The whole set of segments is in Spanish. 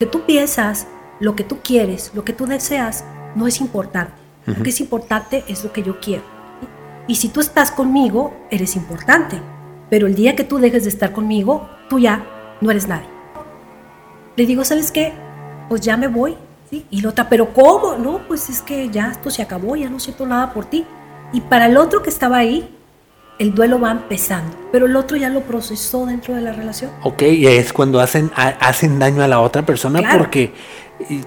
que tú piensas, lo que tú quieres, lo que tú deseas, no es importante. Lo que es importante es lo que yo quiero. Y si tú estás conmigo, eres importante. Pero el día que tú dejes de estar conmigo, tú ya no eres nadie. Le digo, ¿sabes qué? Pues ya me voy. ¿sí? Y la otra, ¿pero cómo? No, pues es que ya esto se acabó, ya no siento nada por ti. Y para el otro que estaba ahí, el duelo va empezando, pero el otro ya lo procesó dentro de la relación. Ok, y es cuando hacen, hacen daño a la otra persona porque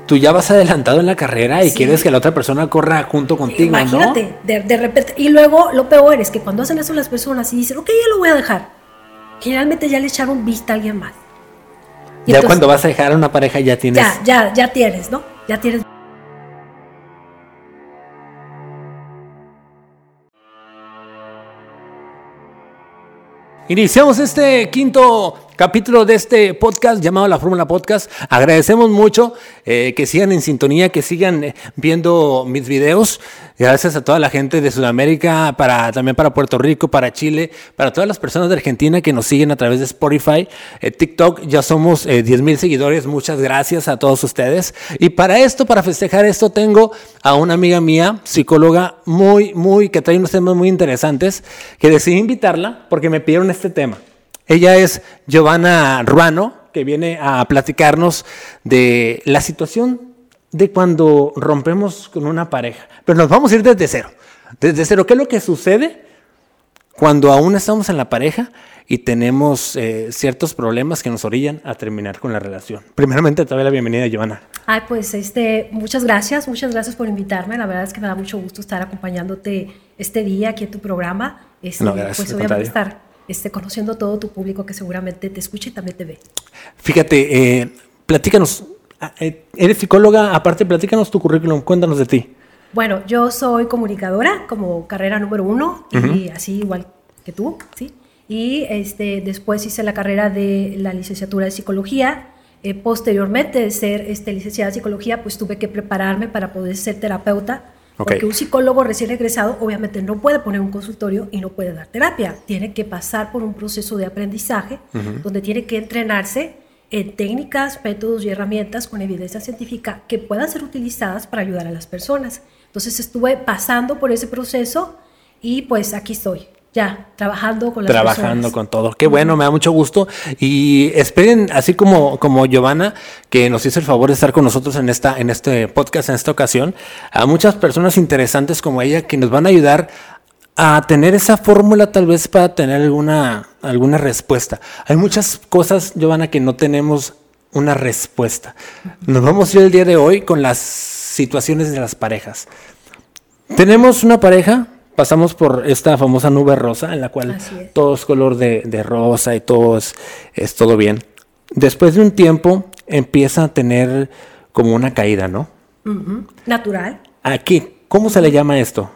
tú ya vas adelantado en la carrera y quieres que la otra persona corra junto contigo, Imagínate, de, repente, y luego lo peor es que cuando hacen eso las personas y dicen, ok, ya lo voy a dejar, generalmente ya le echaron vista a alguien más. ya cuando vas a dejar a una pareja ya tienes... Ya, ya, ya tienes, ¿no? Ya tienes Iniciamos este quinto capítulo de este podcast llamado La Fórmula Podcast. Agradecemos mucho eh, que sigan en sintonía, que sigan eh, viendo mis videos. Gracias a toda la gente de Sudamérica, para, también para Puerto Rico, para Chile, para todas las personas de Argentina que nos siguen a través de Spotify, eh, TikTok. Ya somos 10 mil seguidores. Muchas gracias a todos ustedes. Y para esto, para festejar esto, tengo a una amiga mía, psicóloga, muy, muy, que trae unos temas muy interesantes, que decidí invitarla porque me pidieron este tema. Ella es Giovanna Ruano, que viene a platicarnos de la situación de cuando rompemos con una pareja. Pero nos vamos a ir desde cero. Desde cero, ¿qué es lo que sucede cuando aún estamos en la pareja y tenemos eh, ciertos problemas que nos orillan a terminar con la relación? Primeramente, te doy la bienvenida, Giovanna. Ay, pues este, muchas gracias, muchas gracias por invitarme. La verdad es que me da mucho gusto estar acompañándote este día aquí en tu programa. Este, no, gracias, pues obviamente estar este, conociendo todo tu público que seguramente te escucha y también te ve. Fíjate, eh, platícanos, ah, eh, eres psicóloga, aparte platícanos tu currículum, cuéntanos de ti. Bueno, yo soy comunicadora como carrera número uno, y así igual que tú, ¿sí? Y este, después hice la carrera de la licenciatura de psicología. Eh, posteriormente de ser este, licenciada de psicología, pues tuve que prepararme para poder ser terapeuta porque un psicólogo recién egresado obviamente no puede poner un consultorio y no puede dar terapia. Tiene que pasar por un proceso de aprendizaje donde tiene que entrenarse en técnicas, métodos y herramientas con evidencia científica que puedan ser utilizadas para ayudar a las personas. Entonces estuve pasando por ese proceso y pues aquí estoy ya trabajando con las Trabajando con todo. Qué bueno, me da mucho gusto. Y esperen, así como, como Giovanna, que nos hizo el favor de estar con nosotros en, esta, en este podcast, en esta ocasión, a muchas personas interesantes como ella que nos van a ayudar a tener esa fórmula tal vez para tener alguna, alguna respuesta. Hay muchas cosas, Giovanna, que no tenemos una respuesta. Nos vamos a ir el día de hoy con las situaciones de las parejas. Tenemos una pareja pasamos por esta famosa nube rosa en la cual todo es color de, rosa y todo es, todo bien. Después de un tiempo empieza a tener como una caída, ¿no? Natural. Aquí, ¿cómo se le llama esto?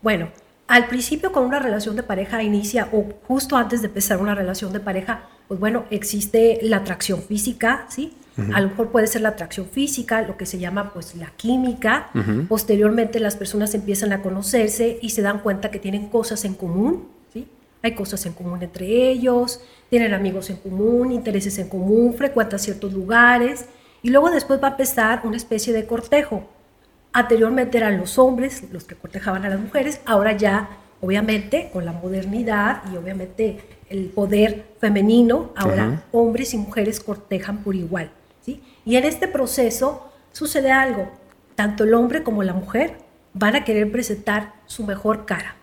Bueno, al principio con una relación de pareja inicia o justo antes de empezar una relación de pareja, pues bueno, existe la atracción física, ¿sí? A lo mejor puede ser la atracción física, lo que se llama pues la química. Posteriormente las personas empiezan a conocerse y se dan cuenta que tienen cosas en común, ¿sí? Hay cosas en común entre ellos, tienen amigos en común, intereses en común, frecuentan ciertos lugares y luego después va a empezar una especie de cortejo. Anteriormente eran los hombres los que cortejaban a las mujeres, ahora ya obviamente con la modernidad y obviamente el poder femenino, ahora hombres y mujeres cortejan por igual. Y en este proceso sucede algo, tanto el hombre como la mujer van a querer presentar su mejor cara,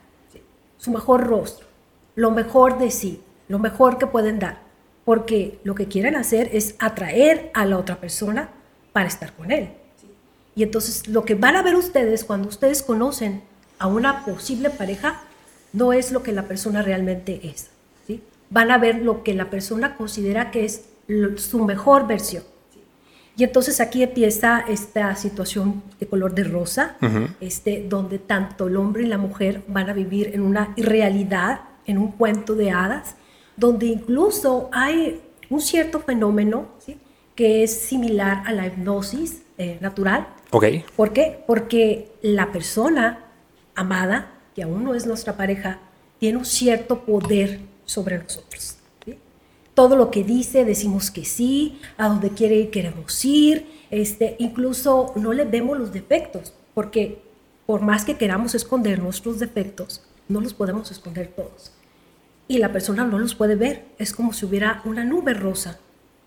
su mejor rostro, lo mejor de sí, lo mejor que pueden dar, porque lo que quieren hacer es atraer a la otra persona para estar con él. Y entonces lo que van a ver ustedes cuando ustedes conocen a una posible pareja no es lo que la persona realmente es. Van a ver lo que la persona considera que es su mejor versión. Y entonces aquí empieza esta situación de color de rosa, este, donde tanto el hombre y la mujer van a vivir en una irrealidad, en un cuento de hadas, donde incluso hay un cierto fenómeno que es similar a la hipnosis eh, natural. Okay. ¿Por qué? Porque la persona amada, que aún no es nuestra pareja, tiene un cierto poder sobre nosotros todo lo que dice decimos que sí, a donde quiere queremos ir, este, incluso no le vemos los defectos, porque por más que queramos esconder nuestros defectos, no los podemos esconder todos. Y la persona no los puede ver, es como si hubiera una nube rosa,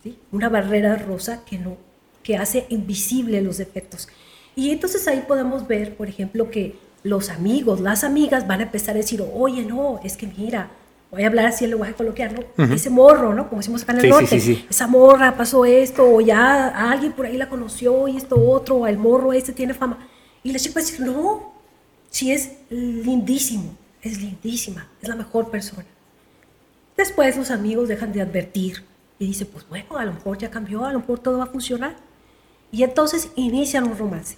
¿sí? una barrera rosa que, no, que hace invisible los defectos. Y entonces ahí podemos ver, por ejemplo, que los amigos, las amigas van a empezar a decir, oye, no, es que mira, voy a hablar así en lenguaje coloquial, ¿no? Ese morro, ¿no? Como decimos acá en el norte, esa morra pasó esto, o ya alguien por ahí la conoció y esto otro, o el morro este tiene fama. Y la chica decir, no, sí es lindísimo, es lindísima, es la mejor persona. Después los amigos dejan de advertir y dicen, pues bueno, a lo mejor ya cambió, a lo mejor todo va a funcionar. Y entonces inician un romance.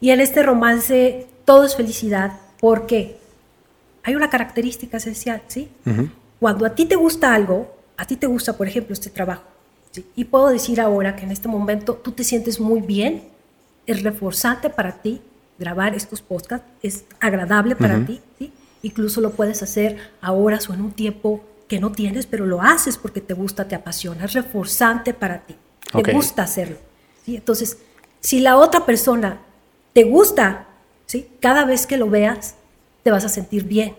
Y en este romance todo es felicidad. ¿Por qué? Hay una característica esencial, ¿sí? Cuando a ti te gusta algo, a ti te gusta, por ejemplo, este trabajo, ¿sí? y puedo decir ahora que en este momento tú te sientes muy bien, es reforzante para ti grabar estos podcasts, es agradable para ti, ¿sí? Incluso lo puedes hacer a horas o en un tiempo que no tienes, pero lo haces porque te gusta, te apasiona, es reforzante para ti, te gusta hacerlo. ¿sí? Entonces, si la otra persona te gusta, ¿sí? cada vez que lo veas, te vas a sentir bien.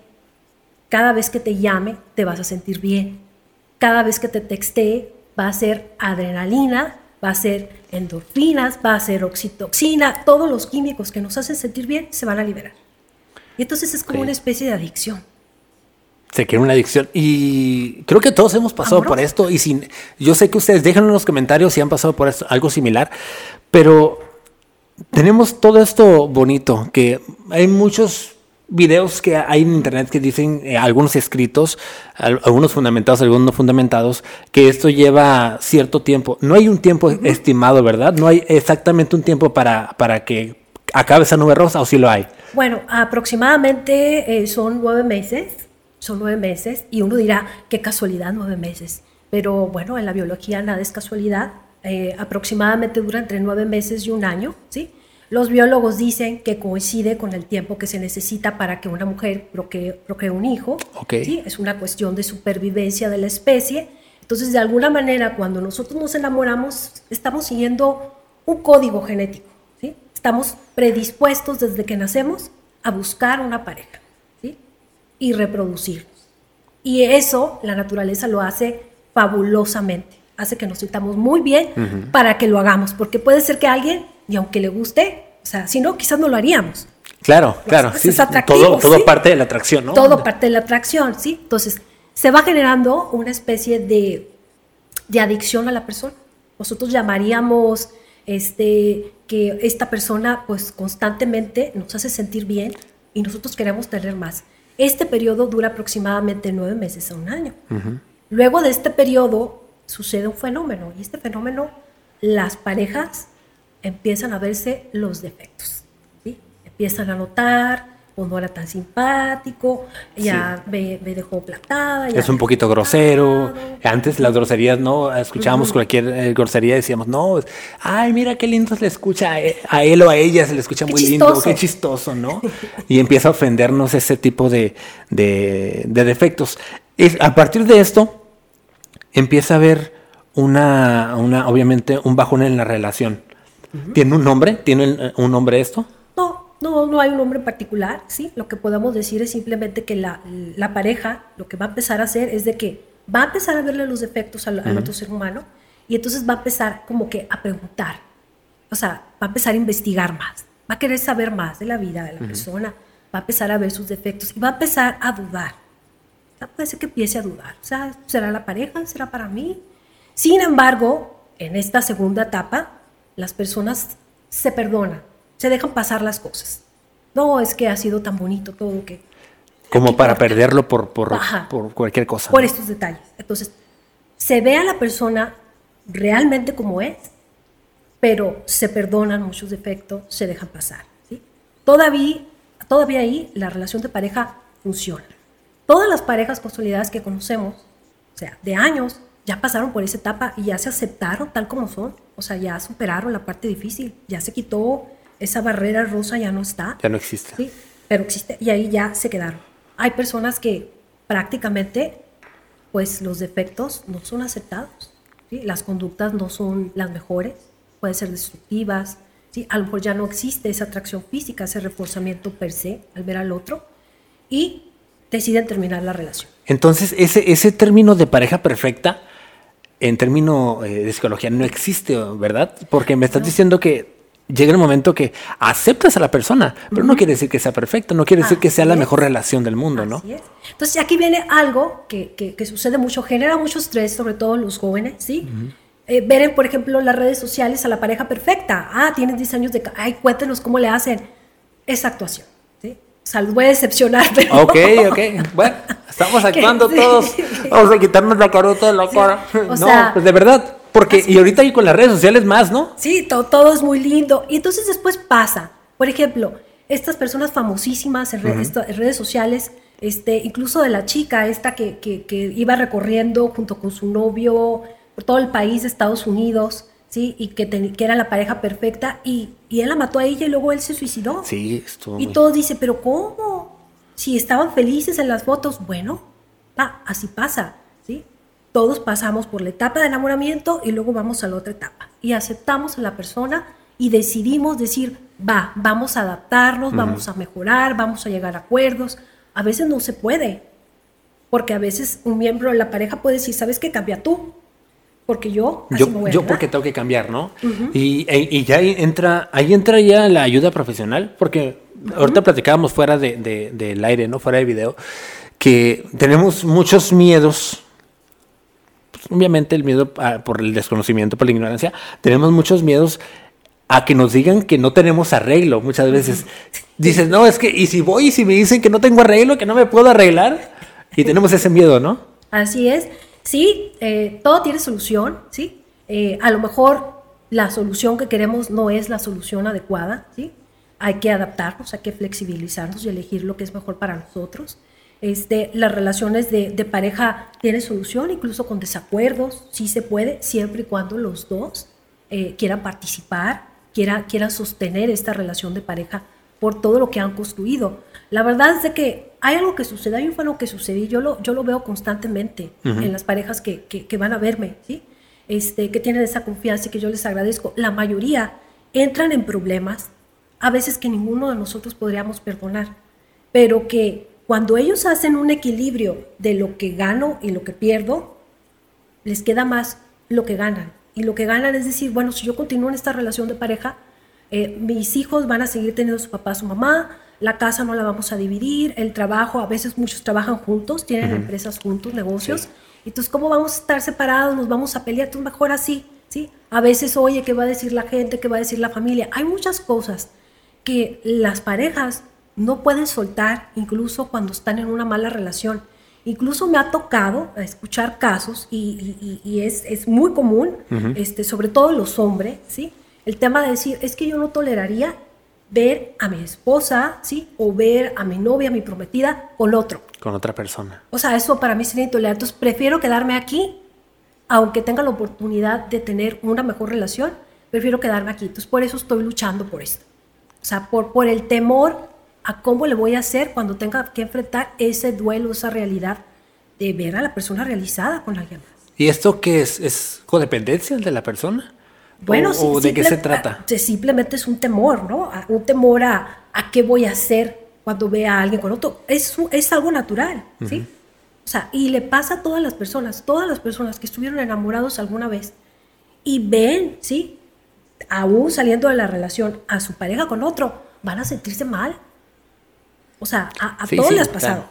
Cada vez que te llame, te vas a sentir bien. Cada vez que te textee, va a ser adrenalina, va a ser endorfinas, va a ser oxitoxina, todos los químicos que nos hacen sentir bien se van a liberar. Y entonces es como una especie de adicción. Se quiere una adicción. Y creo que todos hemos pasado por esto. Y sin, yo sé que ustedes dejan en los comentarios si han pasado por esto, algo similar. Pero tenemos todo esto bonito, que hay muchos videos que hay en internet que dicen, eh, algunos escritos, algunos fundamentados, algunos no fundamentados, que esto lleva cierto tiempo. No hay un tiempo estimado, ¿verdad? No hay exactamente un tiempo para, para que acabe esa nube rosa o si lo hay. Bueno, aproximadamente eh, son nueve meses, son nueve meses, y uno dirá, qué casualidad, nueve meses. Pero bueno, en la biología nada es casualidad. Eh, aproximadamente dura entre nueve meses y un año, ¿sí? Los biólogos dicen que coincide con el tiempo que se necesita para que una mujer procree, un hijo. ¿sí? Es una cuestión de supervivencia de la especie. Entonces, de alguna manera, cuando nosotros nos enamoramos, estamos siguiendo un código genético. ¿sí? Estamos predispuestos desde que nacemos a buscar una pareja ¿sí? y reproducirnos. Y eso la naturaleza lo hace fabulosamente. Hace que nos sintamos muy bien para que lo hagamos. Porque puede ser que alguien y aunque le guste, o sea, si no, quizás no lo haríamos. Claro, claro. sí, es atractivo, todo, parte de la atracción, ¿no? Todo parte de la atracción, ¿sí? Entonces, se va generando una especie de, de adicción a la persona. Nosotros llamaríamos este, que esta persona pues constantemente nos hace sentir bien y nosotros queremos tener más. Este periodo dura aproximadamente nueve meses a un año. Luego de este periodo sucede un fenómeno y este fenómeno las parejas empiezan a verse los defectos. ¿sí? Empiezan a notar, pues no era tan simpático, ya me, dejó platada. es un poquito grosero. Antes las groserías, ¿no? Escuchábamos cualquier eh, grosería y decíamos, no, ay, mira qué lindo se le escucha e, a él, o a ella, se le escucha muy lindo, qué chistoso, ¿no? y empieza a ofendernos ese tipo de, de, defectos. a partir de esto, empieza a haber una, una, obviamente, un bajón en la relación. ¿Tiene un nombre? ¿Tiene eh, un nombre esto? No, no, no hay un nombre particular, ¿sí? Lo que podemos decir es simplemente que la, la, pareja lo que va a empezar a hacer es de que va a empezar a verle los defectos al, otro ser humano y entonces va a empezar como que a preguntar, o sea, va a empezar a investigar más, va a querer saber más de la vida de la persona, va a empezar a ver sus defectos y va a empezar a dudar. O sea, puede ser que empiece a dudar, o sea, ¿será la pareja? ¿Será para mí? Sin embargo, en esta segunda etapa, las personas se perdonan, se dejan pasar las cosas. No, es que ha sido tan bonito todo que... Como para perderlo por, por, por, cualquier cosa. Por estos detalles. Entonces, se ve a la persona realmente como es, pero se perdonan muchos defectos, se dejan pasar. ¿sí? Todavía, todavía ahí la relación de pareja funciona. Todas las parejas consolidadas que conocemos, o sea, de años, ya pasaron por esa etapa y ya se aceptaron tal como son. O sea, ya superaron la parte difícil, ya se quitó esa barrera rosa, ya no está. Ya no existe. Sí, pero existe y ahí ya se quedaron. Hay personas que prácticamente pues los defectos no son aceptados. ¿sí? Las conductas no son las mejores, pueden ser destructivas. ¿sí? A lo mejor ya no existe esa atracción física, ese reforzamiento per se al ver al otro y deciden terminar la relación. Entonces, ese, ese término de pareja perfecta, en término eh, de psicología, no existe, ¿verdad? Porque me estás diciendo que llega el momento que aceptas a la persona, pero no quiere decir que sea perfecto, no quiere decir que sea la mejor relación del mundo, ¿no? Así es. Entonces aquí viene algo que, que- que sucede mucho, genera mucho estrés, sobre todo en los jóvenes, ¿sí? Eh, ver, en, por ejemplo, las redes sociales a la pareja perfecta. Ah, tienen 10 años de... Ay, cuéntenos cómo le hacen. Esa actuación. O sea, los voy a decepcionar, pero... Ok, ok. Bueno, estamos actuando sí. todos. Vamos a quitarnos la carota de la cara. o no, sea, pues de verdad. Porque, y ahorita y con las redes sociales más, ¿no? Sí, to- todo es muy lindo. Y entonces después pasa. Por ejemplo, estas personas famosísimas en, re- esto- en redes sociales, este, incluso de la chica esta que, que- que iba recorriendo junto con su novio por todo el país de Estados Unidos, ¿sí? Y que, que era la pareja perfecta y, y él la mató a ella y luego él se suicidó. Sí, estuvo Y muy- todos dicen, pero ¿cómo? Si estaban felices en las fotos, bueno, pa, así pasa, ¿sí? Todos pasamos por la etapa de enamoramiento y luego vamos a la otra etapa. Y aceptamos a la persona y decidimos decir, va, vamos a adaptarnos, vamos a mejorar, vamos a llegar a acuerdos. A veces no se puede, porque a veces un miembro de la pareja puede decir, ¿sabes qué? Cambia tú, porque yo así Yo, me voy a yo quedar". porque tengo que cambiar, ¿no? y, e- y ya ahí entra, ahí entra ya la ayuda profesional, porque ahorita platicábamos fuera de, de- del aire, ¿no? Fuera de video, que tenemos muchos miedos. Pues, obviamente el miedo a- por el desconocimiento, por la ignorancia, tenemos muchos miedos a que nos digan que no tenemos arreglo. Muchas veces dices, no, es que, y si voy y si me dicen que no tengo arreglo, que no me puedo arreglar, y tenemos ese miedo, ¿no? Así es. Sí, eh, todo tiene solución, ¿sí? Eh, a lo mejor la solución que queremos no es la solución adecuada, ¿sí? Hay que adaptarnos, hay que flexibilizarnos y elegir lo que es mejor para nosotros. Este, las relaciones de, pareja tienen solución, incluso con desacuerdos, sí se puede, siempre y cuando los dos eh, quieran participar, quieran, quieran sostener esta relación de pareja por todo lo que han construido. La verdad es de que hay algo que sucede, hay un fenómeno que sucede, y yo lo, yo lo veo constantemente en las parejas que, que, que van a verme, ¿sí? este, que tienen esa confianza y que yo les agradezco. La mayoría entran en problemas, a veces que ninguno de nosotros podríamos perdonar, pero que cuando ellos hacen un equilibrio de lo que gano y lo que pierdo, les queda más lo que ganan. Y lo que ganan es decir, bueno, si yo continúo en esta relación de pareja, eh, mis hijos van a seguir teniendo su papá, su mamá, la casa no la vamos a dividir, el trabajo, a veces muchos trabajan juntos, tienen empresas juntos, negocios. Entonces, ¿cómo vamos a estar separados? Nos vamos a pelear, entonces mejor así, ¿sí? A veces, oye, ¿qué va a decir la gente? ¿Qué va a decir la familia? Hay muchas cosas que las parejas no pueden soltar, incluso cuando están en una mala relación. Incluso me ha tocado escuchar casos, y, y- y- y es, es muy común, este, sobre todo los hombres, ¿sí? El tema de decir, es que yo no toleraría ver a mi esposa, ¿sí? O ver a mi novia, a mi prometida, con otro. Con otra persona. O sea, eso para mí sería intolerante. Entonces, prefiero quedarme aquí, aunque tenga la oportunidad de tener una mejor relación, prefiero quedarme aquí. Entonces, por eso estoy luchando por esto. O sea, por, por el temor a cómo le voy a hacer cuando tenga que enfrentar ese duelo, esa realidad de ver a la persona realizada con alguien más. ¿Y esto qué es? ¿Es codependencia de la persona? Bueno, ¿O, o de qué se trata? a- Simplemente es un temor, ¿no? Un temor a, a qué voy a hacer cuando vea a alguien con otro. Es, es algo natural, ¿sí? O sea, y le pasa a todas las personas, todas las personas que estuvieron enamorados alguna vez y ven, ¿sí? Aún saliendo de la relación a su pareja con otro, van a sentirse mal. O sea, a, a Sí, todos sí, les ha pasado.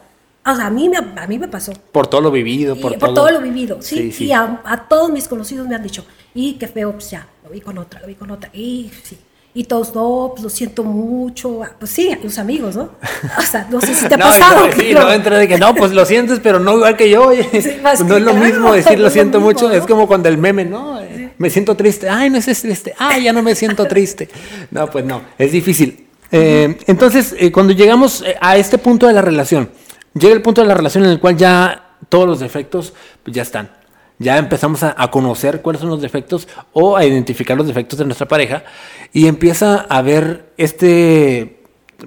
O sea, a mí me, a mí me pasó. Por todo lo vivido, Y por, por, todo. lo vivido, ¿sí? Sí, sí. Y a, a todos mis conocidos me han dicho, y qué feo, pues ya, lo vi con otra, lo vi con otra, y sí. Y todos, no, pues lo siento mucho. Ah, Pues sí, los amigos, ¿no? O sea, no sé si te ha no, pasado. sí, no entra de que no, pues lo sientes, pero no igual que yo. oye. Sí, Pues no que es lo claro, mismo decir no lo siento mismo, mucho, ¿no? es como cuando el meme, ¿no? Eh, Me siento triste, ay, no es triste, ay, ya no me siento triste. No, pues no, es difícil. Eh, entonces, eh, cuando llegamos a este punto de la relación, llega el punto de la relación en el cual ya todos los defectos pues, ya están. Ya empezamos a, a conocer cuáles son los defectos o a identificar los defectos de nuestra pareja y empieza a haber este,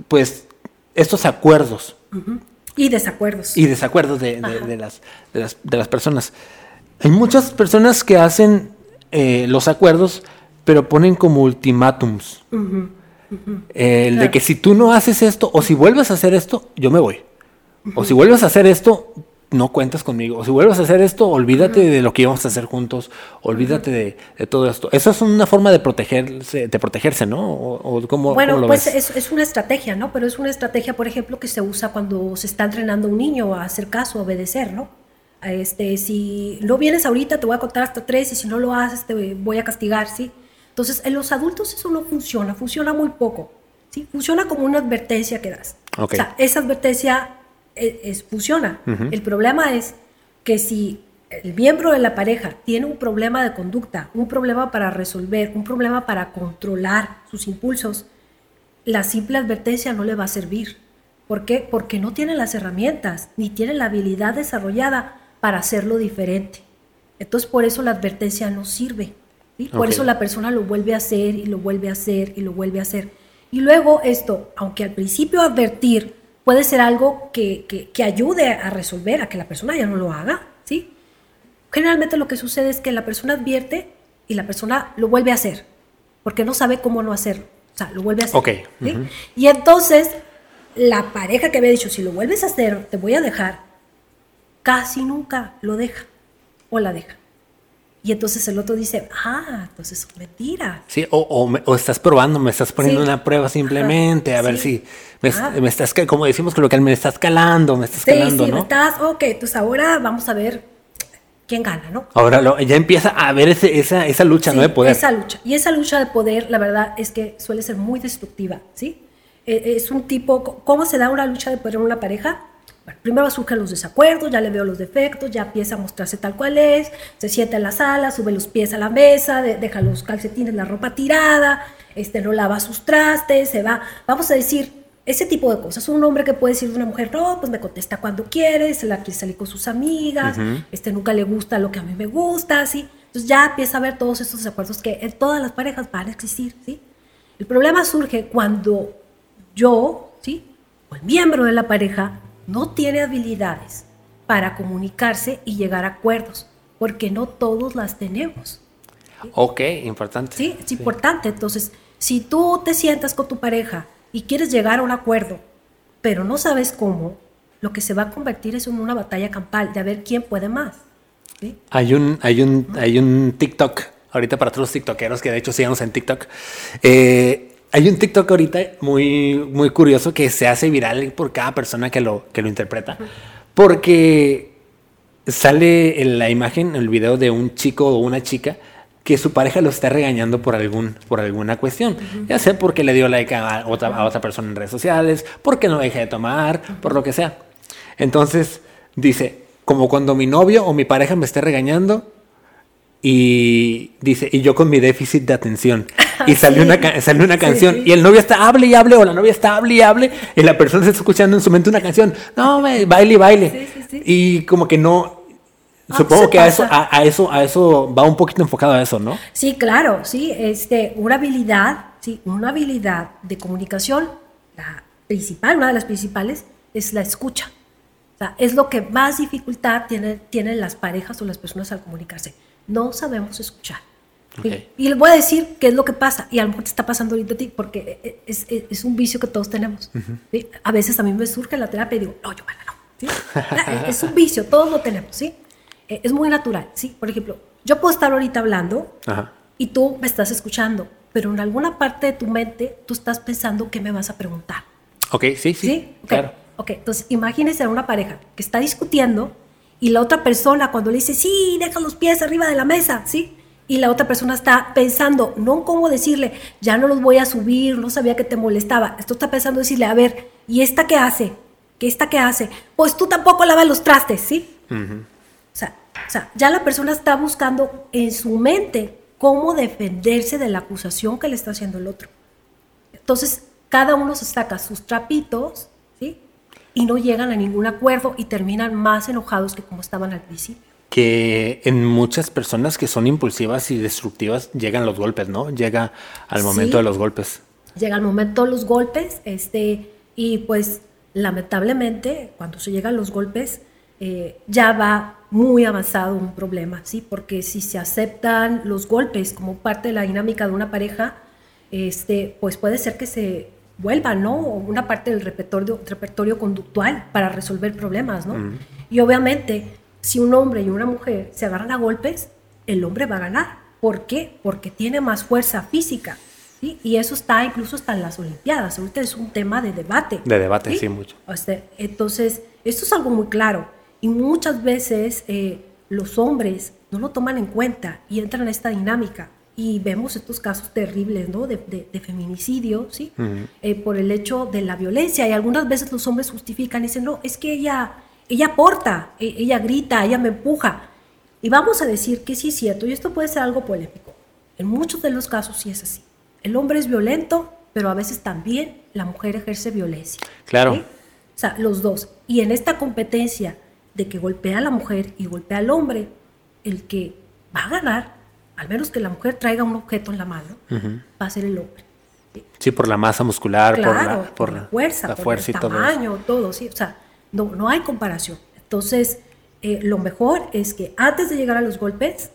pues, estos acuerdos. Y desacuerdos. Y desacuerdos de, de- de las, de, las, de las personas. Hay muchas personas que hacen eh, los acuerdos, pero ponen como ultimátums. El de que si tú no haces esto, o si vuelves a hacer esto, yo me voy. O si vuelves a hacer esto, no cuentas conmigo. Si vuelves a hacer esto, olvídate de lo que íbamos a hacer juntos. Olvídate de, de todo esto. Esa es una forma de protegerse, de protegerse ¿no? O, o ¿cómo, Bueno, cómo lo pues ves? es, es una estrategia, ¿no? Pero es una estrategia, por ejemplo, que se usa cuando se está entrenando a un niño a hacer caso, a obedecer, ¿no? Este, si no vienes ahorita, te voy a contar hasta tres y si no lo haces, te voy a castigar, ¿sí? Entonces, en los adultos eso no funciona, funciona muy poco, ¿sí? Funciona como una advertencia que das. Ok. O sea, esa advertencia es, es- funciona. El problema es que si el miembro de la pareja tiene un problema de conducta, un problema para resolver, un problema para controlar sus impulsos, la simple advertencia no le va a servir. ¿Por qué? Porque no tiene las herramientas ni tiene la habilidad desarrollada para hacerlo diferente. Entonces, por eso la advertencia no sirve. ¿sí? Por eso la persona lo vuelve a hacer y lo vuelve a hacer y lo vuelve a hacer. Y luego esto, aunque al principio advertir puede ser algo que, que- que ayude a resolver, a que la persona ya no lo haga, ¿sí? Generalmente lo que sucede es que la persona advierte y la persona lo vuelve a hacer, porque no sabe cómo no hacerlo. O sea, lo vuelve a hacer. Ok, ¿sí? ujú. Y entonces, la pareja que había dicho, si lo vuelves a hacer, te voy a dejar, casi nunca lo deja o la deja. Y entonces el otro dice, ah, entonces es mentira. Sí, o, o me- o estás probando, me estás poniendo Sí. una prueba simplemente, a ver Sí. si me, Ah. me estás, como decimos coloquial, me estás calando, me estás Sí, calando, sí, ¿no? estás, ok, entonces ahora vamos a ver quién gana, ¿no? Ahora lo- ya empieza a ver ese- esa, esa lucha, ¿no? De poder. Esa lucha. Y esa lucha de poder, la verdad, es que suele ser muy destructiva, ¿sí? Eh, Es un tipo, ¿cómo se da una lucha de poder en una pareja? Bueno, primero surgen los desacuerdos, ya le veo los defectos, ya empieza a mostrarse tal cual es, se sienta en la sala, sube los pies a la mesa, de- deja los calcetines, la ropa tirada, este, no lava sus trastes, se va, vamos a decir, ese tipo de cosas. Un hombre que puede decir de una mujer, no, pues me contesta cuando quiere, se la quiere salir con sus amigas, este, nunca le gusta lo que a mí me gusta, ¿sí? Entonces ya empieza a ver todos estos desacuerdos que en todas las parejas van a existir, ¿sí? El problema surge cuando yo, ¿sí? O el miembro de la pareja no tiene habilidades para comunicarse y llegar a acuerdos, porque no todos las tenemos. Ok, importante. Sí, es importante. Entonces, si tú te sientas con tu pareja y quieres llegar a un acuerdo, pero no sabes cómo, lo que se va a convertir es en una batalla campal de a ver quién puede más. ¿sí? Hay un, hay un, hay un TikTok, ahorita para todos los TikTokeros que de hecho sigamos en TikTok. eh, hay un TikTok ahorita muy, muy curioso que se hace viral por cada persona que lo, que lo interpreta. Porque sale en la imagen, el video de un chico o una chica que su pareja lo está regañando por algún por alguna cuestión, ya sea porque le dio like a otra, a otra persona en redes sociales, porque no deja de tomar, por lo que sea. Entonces dice, como cuando mi novio o mi pareja me esté regañando y dice, y yo con mi déficit de atención. Y sale, Sí. una, sale una canción sí. y el novio está hable y hable o la novia está hable y hable y la persona está escuchando en su mente una canción. No, baile y baile. Y como que no... Ah, Supongo se que a eso, a, a eso, a eso va un poquito enfocado a eso, ¿no? Sí, claro, sí, este, una habilidad, sí, una habilidad de comunicación, la principal, una de las principales, es la escucha. O sea, es lo que más dificultad tiene- tienen las parejas o las personas al comunicarse. No sabemos escuchar. ¿Sí? Ok. Y les voy a decir qué es lo que pasa, y a lo mejor te está pasando ahorita a ti, porque es, es- es un vicio que todos tenemos. ¿sí? A veces a mí me surge en la terapia y digo, no, yo, no. ¿sí? es un vicio, todos lo tenemos, ¿sí? Es muy natural, ¿sí? Por ejemplo, yo puedo estar ahorita hablando Ajá. y tú me estás escuchando, pero en alguna parte de tu mente tú estás pensando qué me vas a preguntar. Ok, sí, sí. ¿Sí? Ok, Claro. Ok, entonces imagínense a una pareja que está discutiendo y la otra persona cuando le dice, sí, deja los pies arriba de la mesa, ¿sí? Y la otra persona está pensando, no en cómo decirle, ya no los voy a subir, no sabía que te molestaba. Esto está pensando decirle, a ver, ¿y esta qué hace? ¿Qué esta qué hace? Pues tú tampoco lavas los trastes, ¿sí? O sea, o sea, ya la persona está buscando en su mente cómo defenderse de la acusación que le está haciendo el otro. Entonces, cada uno se saca sus trapitos, ¿sí? Y no llegan a ningún acuerdo y terminan más enojados que como estaban al principio. Que en muchas personas que son impulsivas y destructivas llegan los golpes, ¿no? Llega al momento Sí. de los golpes. Llega el momento de los golpes, este, y pues lamentablemente, cuando se llegan los golpes, eh, ya va muy avanzado un problema, ¿sí? Porque si se aceptan los golpes como parte de la dinámica de una pareja, este, pues puede ser que se vuelva, ¿no? Una parte del repertorio, repertorio conductual para resolver problemas, ¿no? Y obviamente, si un hombre y una mujer se agarran a golpes, el hombre va a ganar. ¿Por qué? Porque tiene más fuerza física. ¿sí? Y eso está incluso hasta en las Olimpiadas. Ahorita es un tema de debate. De debate, sí, mucho. entonces, esto es algo muy claro. Y muchas veces eh, los hombres no lo toman en cuenta y entran en esta dinámica. Y vemos estos casos terribles, ¿no? De, feminicidio, ¿sí? Eh, por el hecho de la violencia. Y algunas veces los hombres justifican y dicen, no, es que ella, ella aporta, e, ella grita, ella me empuja. Y vamos a decir que sí es cierto, y esto puede ser algo polémico. En muchos de los casos sí es así. El hombre es violento, pero a veces también la mujer ejerce violencia. Claro. O sea, los dos. Y en esta competencia de que golpea a la mujer y golpea al hombre, el que va a ganar, al menos que la mujer traiga un objeto en la mano, va a ser el hombre. Sí, por la masa muscular, por, la, por, la, fuerza, por el tamaño, todo. sí. O sea, no, no hay comparación. Entonces, eh, lo mejor es que antes de llegar a los golpes,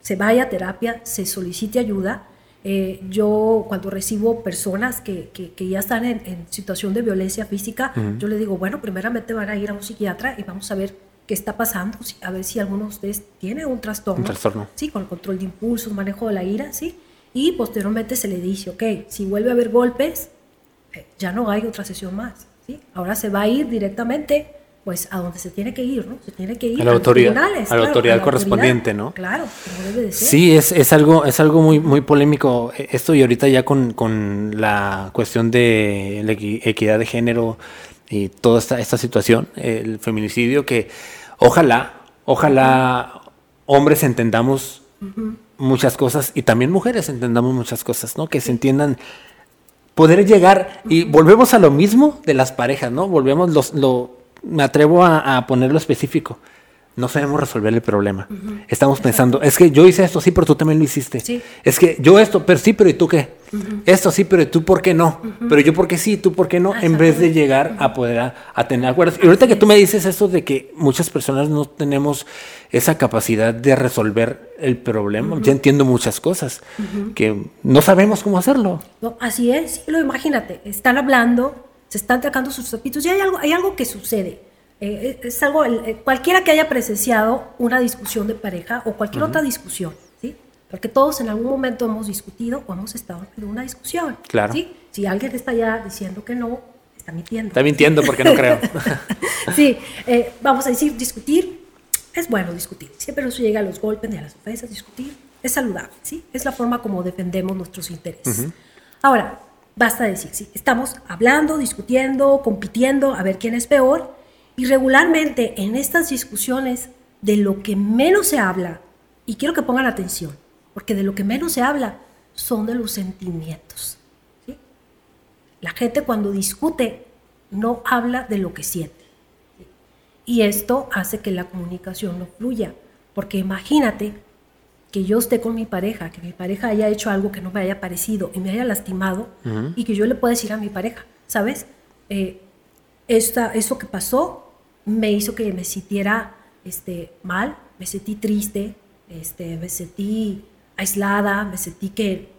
se vaya a terapia, se solicite ayuda. Eh, yo cuando recibo personas que, que, ya están en, situación de violencia física, yo le digo, bueno, primeramente van a ir a un psiquiatra y vamos a ver qué está pasando, a ver si alguno de ustedes tiene un trastorno. Un trastorno. Sí, con el control de impulsos, manejo de la ira, sí. Y posteriormente se le dice, ok, si vuelve a haber golpes, eh, ya no hay otra sesión más. ¿Sí? Ahora se va a ir directamente pues a donde se tiene que ir, ¿no? Se tiene que ir a la autoridad, a la autoridad correspondiente, ¿no? Claro, como debe de ser. Sí, es, es, algo, es algo muy, muy polémico eh, esto y ahorita ya con, con la cuestión de la equidad de género y toda esta, esta situación, el feminicidio, que ojalá, ojalá hombres entendamos muchas cosas y también mujeres entendamos muchas cosas, ¿no? Que se entiendan poder llegar y volvemos a lo mismo de las parejas, ¿no? Volvemos los, lo, me atrevo a, ponerlo específico. No sabemos resolver el problema. Estamos pensando, es que yo hice esto, sí, pero tú también lo hiciste. Es que yo esto, pero sí, pero ¿y tú qué? Esto sí, pero tú por qué no? Pero yo por qué sí, tú por qué no? En vez de llegar a poder a, tener acuerdos. Y ahorita que tú me dices esto de que muchas personas no tenemos esa capacidad de resolver el problema, ya entiendo muchas cosas que no sabemos cómo hacerlo. así es, lo imagínate, están hablando se están tracando sus zapitos y hay algo, hay algo que sucede. Eh, es algo, eh, cualquiera que haya presenciado una discusión de pareja o cualquier otra discusión, ¿sí? Porque todos en algún momento hemos discutido o hemos estado en una discusión. Claro. ¿sí? Si alguien está ya diciendo que no, está mintiendo. Está mintiendo porque no creo. sí, eh, vamos a decir, discutir es bueno discutir. Siempre no se llega a los golpes ni a las ofensas, discutir es saludable, ¿sí? Es la forma como defendemos nuestros intereses. Ahora, Basta decir, sí, estamos hablando, discutiendo, compitiendo, a ver quién es peor. Y regularmente en estas discusiones de lo que menos se habla, y quiero que pongan atención, porque de lo que menos se habla son de los sentimientos. La gente cuando discute no habla de lo que siente. Y esto hace que la comunicación no fluya, porque imagínate que yo esté con mi pareja, que mi pareja haya hecho algo que no me haya parecido y me haya lastimado y que yo le pueda decir a mi pareja, ¿sabes? Eh, esta, eso que pasó me hizo que me sintiera este, mal, me sentí triste, este, me sentí aislada, me sentí que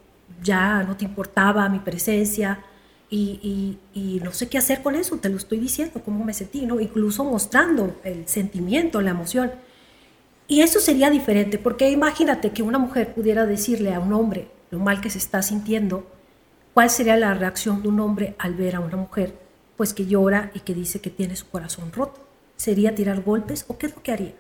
ya no te importaba mi presencia y, y, no sé qué hacer con eso, te lo estoy diciendo, cómo me sentí, ¿no? incluso mostrando el sentimiento, la emoción. Y eso sería diferente, porque imagínate que una mujer pudiera decirle a un hombre lo mal que se está sintiendo, ¿cuál sería la reacción de un hombre al ver a una mujer pues que llora y que dice que tiene su corazón roto? ¿Sería tirar golpes o qué es lo que haría?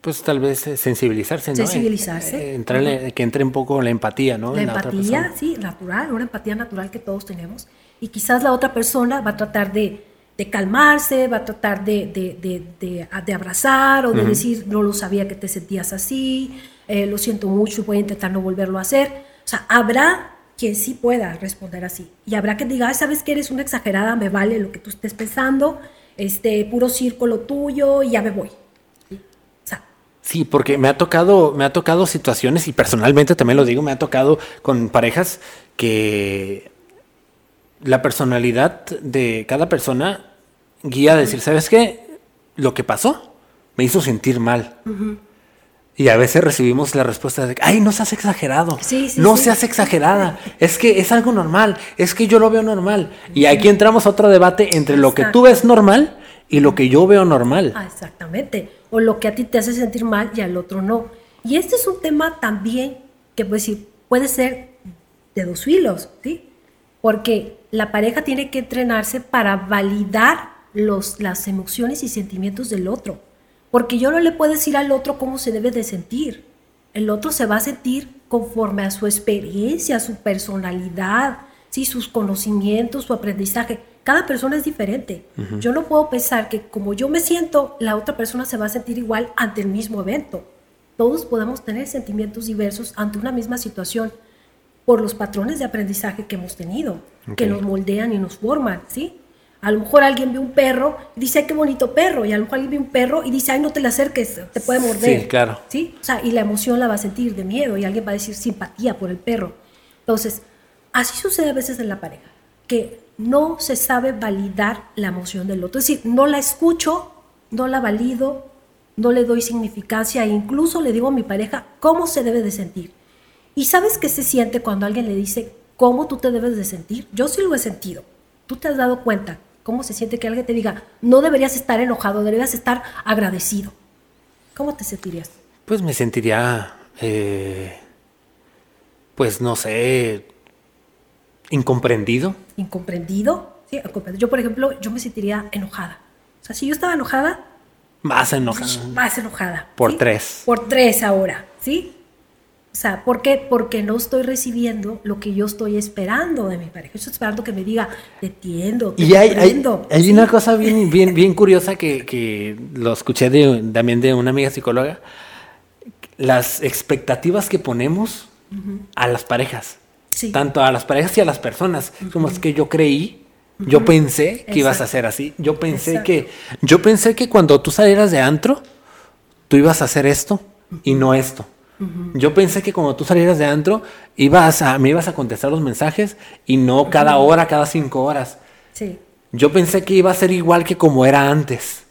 Pues tal vez eh, sensibilizarse, ¿no? Sensibilizarse. Eh, que entre un poco la empatía, ¿no? La empatía, sí, natural, una empatía natural que todos tenemos. Y quizás la otra persona va a tratar de de calmarse, va a tratar de, de, de, de abrazar o de decir, no lo sabía que te sentías así, eh, lo siento mucho, voy a intentar no volverlo a hacer. O sea, habrá quien sí pueda responder así. Y habrá que diga, sabes que eres una exagerada, me vale lo que tú estés pensando, este puro círculo tuyo y ya me voy. Sí, porque me ha tocado, me ha tocado situaciones, y personalmente también lo digo, me ha tocado con parejas que la personalidad de cada persona guía a decir, ¿sabes qué? Lo que pasó me hizo sentir mal. Y a veces recibimos la respuesta de, ay, no seas exagerado. no seas exagerada. Es que es algo normal. Es que yo lo veo normal. Y aquí entramos a otro debate entre lo que tú ves normal y lo que yo veo normal. Ah, exactamente. O lo que a ti te hace sentir mal y al otro no. Y este es un tema también que pues, puede ser de dos filos, ¿sí? Porque la pareja tiene que entrenarse para validar los, las emociones y sentimientos del otro. Porque yo no le puedo decir al otro cómo se debe de sentir. El otro se va a sentir conforme a su experiencia, su personalidad, ¿sí? sus conocimientos, su aprendizaje. Cada persona es diferente. Yo no puedo pensar que como yo me siento, la otra persona se va a sentir igual ante el mismo evento. Todos podemos tener sentimientos diversos ante una misma situación por los patrones de aprendizaje que hemos tenido, que nos moldean y nos forman, ¿sí? A lo mejor alguien ve un perro y dice, ay, qué bonito perro. Y a lo mejor alguien ve un perro y dice, ay, no te le acerques, te puede morder. Sí, claro. ¿Sí? O sea, y la emoción la va a sentir de miedo y alguien va a decir simpatía por el perro. Entonces, así sucede a veces en la pareja, que no se sabe validar la emoción del otro. Es decir, no la escucho, no la valido, no le doy significancia e incluso le digo a mi pareja cómo se debe de sentir. ¿Y sabes qué se siente cuando alguien le dice cómo tú te debes de sentir? Yo sí lo he sentido. Tú te has dado cuenta cómo se siente que alguien te diga, no deberías estar enojado, deberías estar agradecido. ¿Cómo te sentirías? Pues me sentiría, eh, pues no sé, incomprendido. ¿Incomprendido? Sí, Yo, por ejemplo, yo me sentiría enojada. O sea, si yo estaba enojada... Más enojada. Más enojada. Por tres. Por tres ahora, ¿sí? O sea, ¿por qué? Porque no estoy recibiendo lo que yo estoy esperando de mi pareja. Estoy esperando que me diga, te entiendo, te y hay, hay, hay una cosa bien, bien, bien curiosa que, que lo escuché de, también de una amiga psicóloga. Las expectativas que ponemos a las parejas. Tanto a las parejas y a las personas. Como es que yo creí, yo pensé que ibas a hacer así. Yo pensé que, yo pensé que cuando tú salieras de antro, tú ibas a hacer esto y no esto. Yo pensé que cuando tú salieras de antro, ibas a, me ibas a contestar los mensajes y no cada hora, cada cinco horas. Sí. Yo pensé que iba a ser igual que como era antes.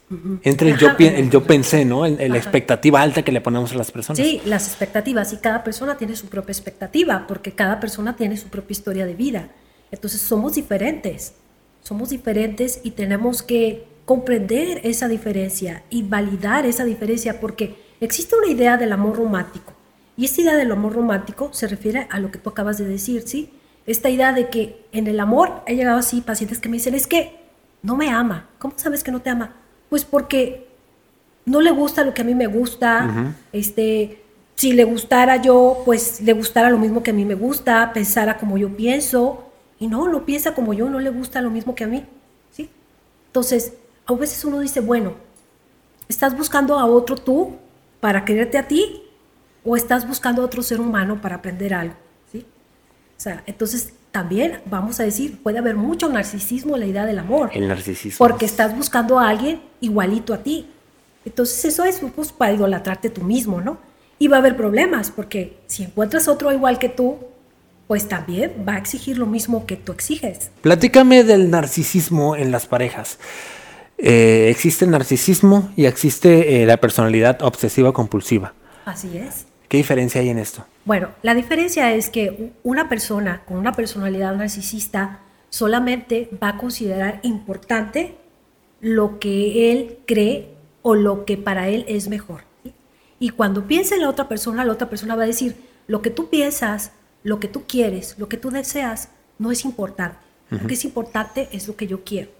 Entre el yo, el yo pensé, ¿no? la expectativa alta que le ponemos a las personas. Sí, las expectativas. Y cada persona tiene su propia expectativa, porque cada persona tiene su propia historia de vida. Entonces somos diferentes. Somos diferentes y tenemos que comprender esa diferencia y validar esa diferencia, porque existe una idea del amor romántico y esta idea del amor romántico se refiere a lo que tú acabas de decir, ¿sí? Esta idea de que en el amor he llegado así pacientes que me dicen, es que no me ama. ¿Cómo sabes que no te ama? Pues porque no le gusta lo que a mí me gusta. este, si le gustara yo, pues le gustara lo mismo que a mí me gusta, pensara como yo pienso. Y no, no piensa como yo, no le gusta lo mismo que a mí. ¿sí? Entonces, a veces uno dice, bueno, estás buscando a otro tú para quererte a ti o estás buscando a otro ser humano para aprender algo. ¿sí? O sea, entonces también vamos a decir, puede haber mucho narcisismo en la idea del amor. El narcisismo. Porque estás buscando a alguien igualito a ti. Entonces eso es pues, para idolatrarte tú mismo, ¿no? Y va a haber problemas, porque si encuentras otro igual que tú, pues también va a exigir lo mismo que tú exiges. Platícame del narcisismo en las parejas. Eh, existe el narcisismo y existe eh, la personalidad obsesiva compulsiva. Así es. ¿Qué diferencia hay en esto? Bueno, la diferencia es que una persona con una personalidad narcisista solamente va a considerar importante lo que él cree o lo que para él es mejor. Y cuando piensa en la otra persona, la otra persona va a decir, lo que tú piensas, lo que tú quieres, lo que tú deseas, no es importante. Lo que es importante es lo que yo quiero.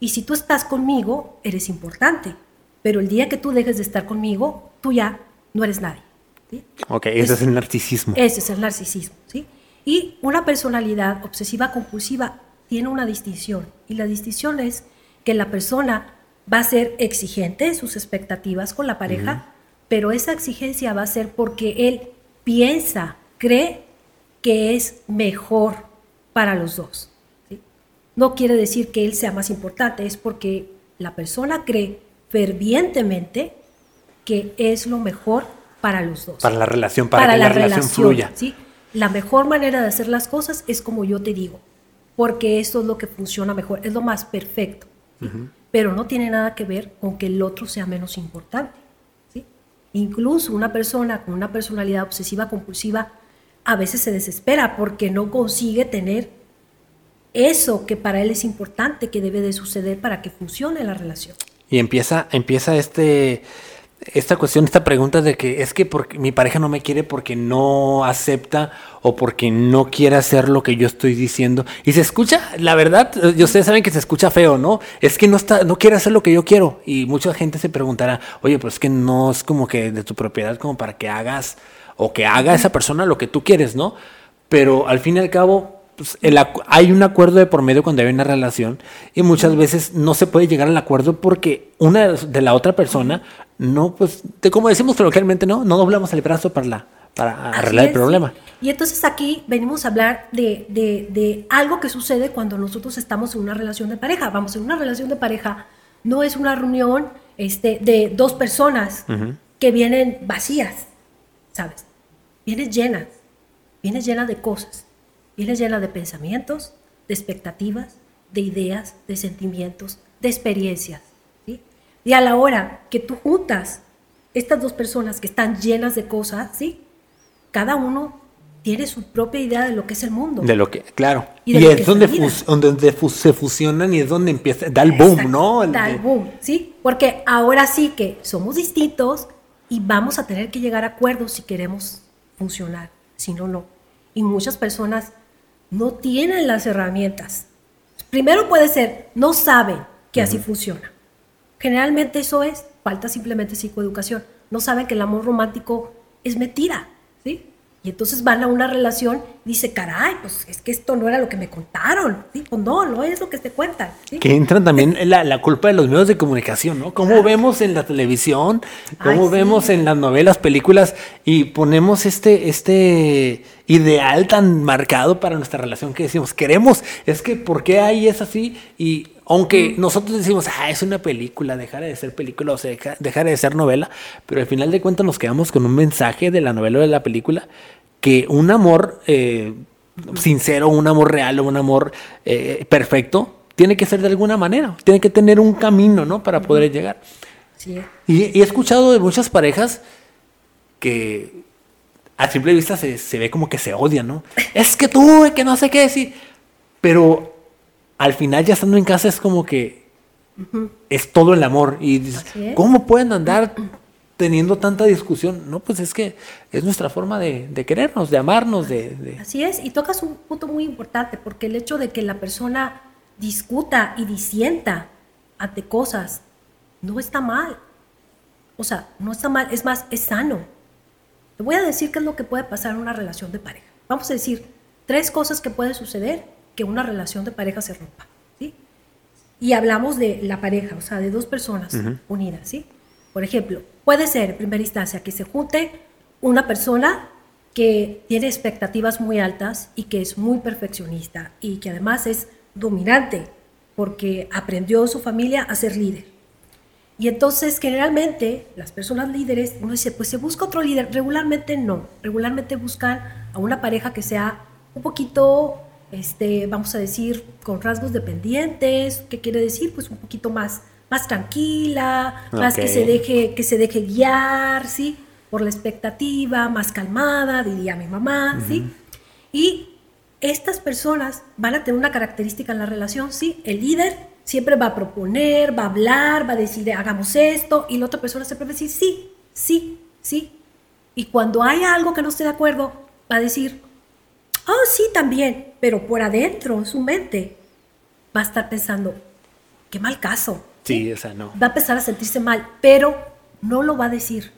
Y si tú estás conmigo, eres importante. Pero el día que tú dejes de estar conmigo, tú ya no eres nadie. Ok, ese es, el narcisismo. Ese es el narcisismo, ¿sí? Y una personalidad obsesiva compulsiva tiene una distinción. Y la distinción es que la persona va a ser exigente en sus expectativas con la pareja, pero esa exigencia va a ser porque él piensa, cree que es mejor para los dos. No quiere decir que él sea más importante, es porque la persona cree fervientemente que es lo mejor para los dos. Para la relación, para, que la, relación, fluya. ¿sí? La mejor manera de hacer las cosas es como yo te digo. porque esto es lo que funciona mejor, es lo más perfecto. Pero no tiene nada que ver con que el otro sea menos importante. ¿sí? Incluso una persona con una personalidad obsesiva compulsiva a veces se desespera porque no consigue tener eso que para él es importante, que debe de suceder para que funcione la relación. Y empieza, empieza este, esta cuestión, esta pregunta de que es que porque mi pareja no me quiere porque no acepta o porque no quiere hacer lo que yo estoy diciendo. Y se escucha, la verdad, y ustedes saben que se escucha feo, ¿no? Es que no está, no quiere hacer lo que yo quiero. Y mucha gente se preguntará, oye, pues es que no es como que de tu propiedad como para que hagas o que haga esa persona lo que tú quieres, ¿no? Pero al fin y al cabo, pues, hay un acuerdo de por medio cuando hay una relación y muchas veces no se puede llegar al acuerdo porque una de la otra persona no, pues, de, como decimos coloquialmente, no, no doblamos el brazo para, la, para arreglar el problema. Y entonces aquí venimos a hablar de, de, algo que sucede cuando nosotros estamos en una relación de pareja. Vamos, en una relación de pareja no es una reunión este, de dos personas que vienen vacías, ¿sabes? Vienes llena, vienes llena de cosas, vienes llena de pensamientos, de expectativas, de ideas, de sentimientos, de experiencias. ¿sí? Y a la hora que tú juntas estas dos personas que están llenas de cosas, ¿sí? cada uno tiene su propia idea de lo que es el mundo. De lo que, claro. Y, es donde, donde, se fusionan y es donde empieza, da el boom, ¿no? da el boom, ¿sí? Porque ahora sí que somos distintos y vamos a tener que llegar a acuerdos si queremos funcionar, si no, no. Y muchas personas no tienen las herramientas. Primero puede ser, no saben que así funciona. Generalmente eso es, falta simplemente psicoeducación. No saben que el amor romántico es mentira, ¿sí? Y entonces van a una relación dice, caray, pues es que esto no era lo que me contaron. ¿sí? Pues no, no es lo que te cuentan. Que entran también la, la, culpa de los medios de comunicación, ¿no? Cómo vemos en la televisión, cómo vemos en las novelas, películas y ponemos este, este ideal tan marcado para nuestra relación que decimos, queremos, es que ¿por qué ahí es así? Y aunque mm. nosotros decimos, ah, es una película, dejar de ser película o sea, dejar de ser novela, pero al final de cuentas nos quedamos con un mensaje de la novela o de la película que un amor eh, sincero, un amor real o un amor eh, perfecto tiene que ser de alguna manera, tiene que tener un camino, ¿no? Para poder llegar. Y, he escuchado de muchas parejas que a simple vista se, ve como que se odian, ¿no? es que tú, que no sé qué decir. Pero al final ya estando en casa es como que es todo el amor. Y dices, ¿cómo pueden andar teniendo tanta discusión. No, pues es que es nuestra forma de, querernos, de amarnos, de, Así es, y tocas un punto muy importante, porque el hecho de que la persona discuta y disienta ante cosas no está mal. O sea, no está mal, es más, es sano. Te voy a decir qué es lo que puede pasar en una relación de pareja. Vamos a decir tres cosas que pueden suceder que una relación de pareja se rompa. ¿sí? Y hablamos de la pareja, o sea, de dos personas unidas. ¿sí? Por ejemplo, puede ser en primera instancia que se junte una persona que tiene expectativas muy altas y que es muy perfeccionista y que además es dominante porque aprendió su familia a ser líder. Y entonces generalmente las personas líderes, uno dice, pues se busca otro líder. Regularmente no, regularmente buscan a una pareja que sea un poquito, este, vamos a decir, con rasgos dependientes. ¿Qué quiere decir? Pues un poquito más más tranquila, más que se deje, que se deje guiar, ¿sí? Por la expectativa, más calmada, diría mi mamá, ¿sí? Y estas personas van a tener una característica en la relación, ¿sí? El líder siempre va a proponer, va a hablar, va a decir, hagamos esto, y la otra persona siempre va a decir, sí, sí, sí. Y cuando haya algo que no esté de acuerdo, va a decir, oh, sí, también, pero por adentro, en su mente, va a estar pensando, qué mal caso, Sí, o sea, no. Va a empezar a sentirse mal, pero no lo va a decir.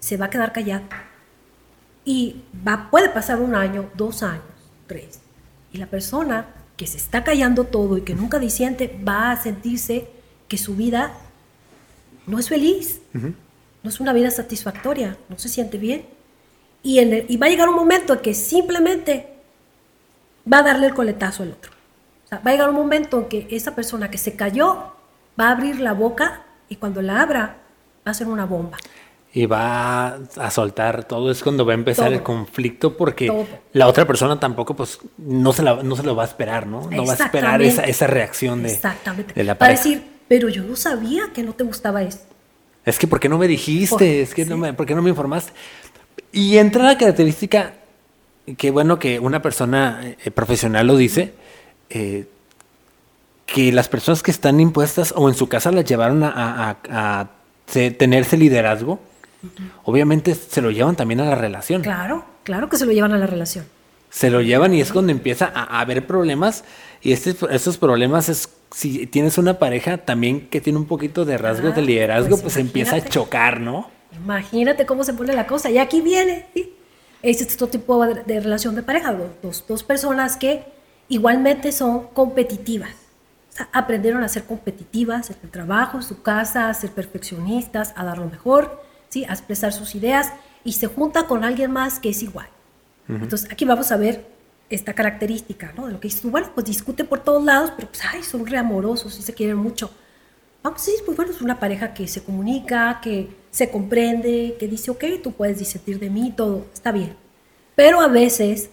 Se va a quedar callado. Y va, puede pasar un año, dos años, tres. Y la persona que se está callando todo y que nunca disiente va a sentirse que su vida no es feliz, no es una vida satisfactoria, no se siente bien. Y, y va a llegar un momento en que simplemente va a darle el coletazo al otro. O sea, va a llegar un momento en que esa persona que se cayó va a abrir la boca y cuando la abra va a ser una bomba. y va a soltar todo, es cuando va a empezar Todo. el conflicto porque Todo. la otra persona tampoco pues no se, la, no se lo va a esperar, ¿no? No va a esperar esa, esa reacción de, Exactamente. de la Va a pareja. decir, pero yo no sabía que no te gustaba eso. Es que ¿por qué no me dijiste? Por- es que no sí. me, ¿por qué no me informaste? Y entra la característica, que bueno que una persona eh, profesional lo dice, eh, que las personas que están impuestas o en su casa las llevaron a, a- a- a se- tener ese liderazgo, obviamente se lo llevan también a la relación. Claro, claro que se lo llevan a la relación. Se lo llevan y es cuando empieza a, haber problemas. Y este, estos problemas es, si tienes una pareja también que tiene un poquito de rasgos Ah, de liderazgo, pues pues, empieza a chocar, ¿no? Imagínate cómo se pone la cosa. Y aquí viene, ¿sí? Es este tipo de, de relación de pareja. Dos, dos- dos personas que igualmente son competitivas. Aprendieron a ser competitivas en el trabajo, en su casa, a ser perfeccionistas, a dar lo mejor, ¿sí? a expresar sus ideas y se junta con alguien más que es igual. Entonces, aquí vamos a ver esta característica, ¿no? De lo que dices tú, bueno, pues discute por todos lados, pero pues, ay, son reamorosos y se quieren mucho. Vamos, sí, pues bueno, es una pareja que se comunica, que se comprende, que dice, ok, tú puedes disentir de mí, todo, está bien. Pero a veces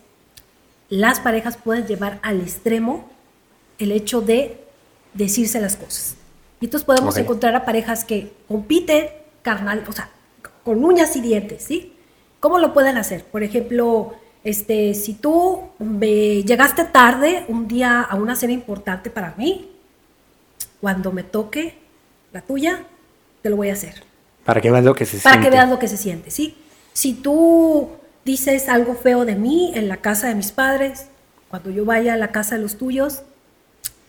las parejas pueden llevar al extremo el hecho de decirse las cosas. Y entonces podemos encontrar a parejas que compiten carnal, o sea, con uñas y dientes, ¿sí? ¿Cómo lo pueden hacer? Por ejemplo, este, si tú me llegaste tarde un día a una cena importante para mí, cuando me toque la tuya, te lo voy a hacer. Para que veas lo que se Para que siente. veas lo que se siente, ¿sí? Si tú dices algo feo de mí en la casa de mis padres, cuando yo vaya a la casa de los tuyos,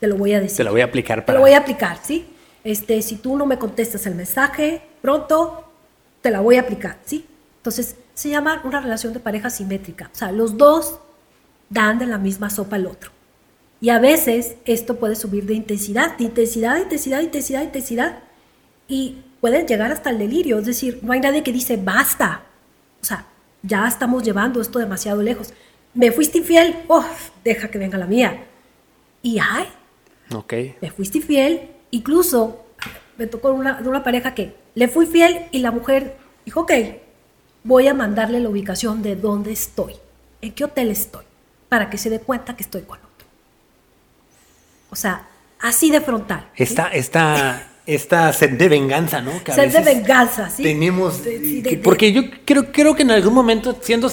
te lo voy a decir. Te lo voy a aplicar Te para. lo voy a aplicar, ¿sí? Este, si tú no me contestas el mensaje pronto, te la voy a aplicar, ¿sí? Entonces, se llama una relación de pareja simétrica. O sea, los dos dan de la misma sopa al otro. Y a veces esto puede subir de intensidad, de intensidad, de intensidad, de intensidad, de intensidad. Y pueden llegar hasta el delirio. Es decir, no hay nadie que dice, basta. O sea, ya estamos llevando esto demasiado lejos. Me fuiste infiel, oh, deja que venga la mía. Y ay, Ok. me fuiste fiel, incluso me tocó una, de una pareja que le fui fiel y la mujer dijo, ok, voy a mandarle la ubicación de dónde estoy, en qué hotel estoy, para que se dé cuenta que estoy con otro. O sea, así de frontal. ¿sí? Esta, esta, esta sed de venganza, ¿no? Que a Sed de venganza, ¿sí? Tenemos. De- sí, de- que- de- porque yo creo, creo que en algún momento, siendo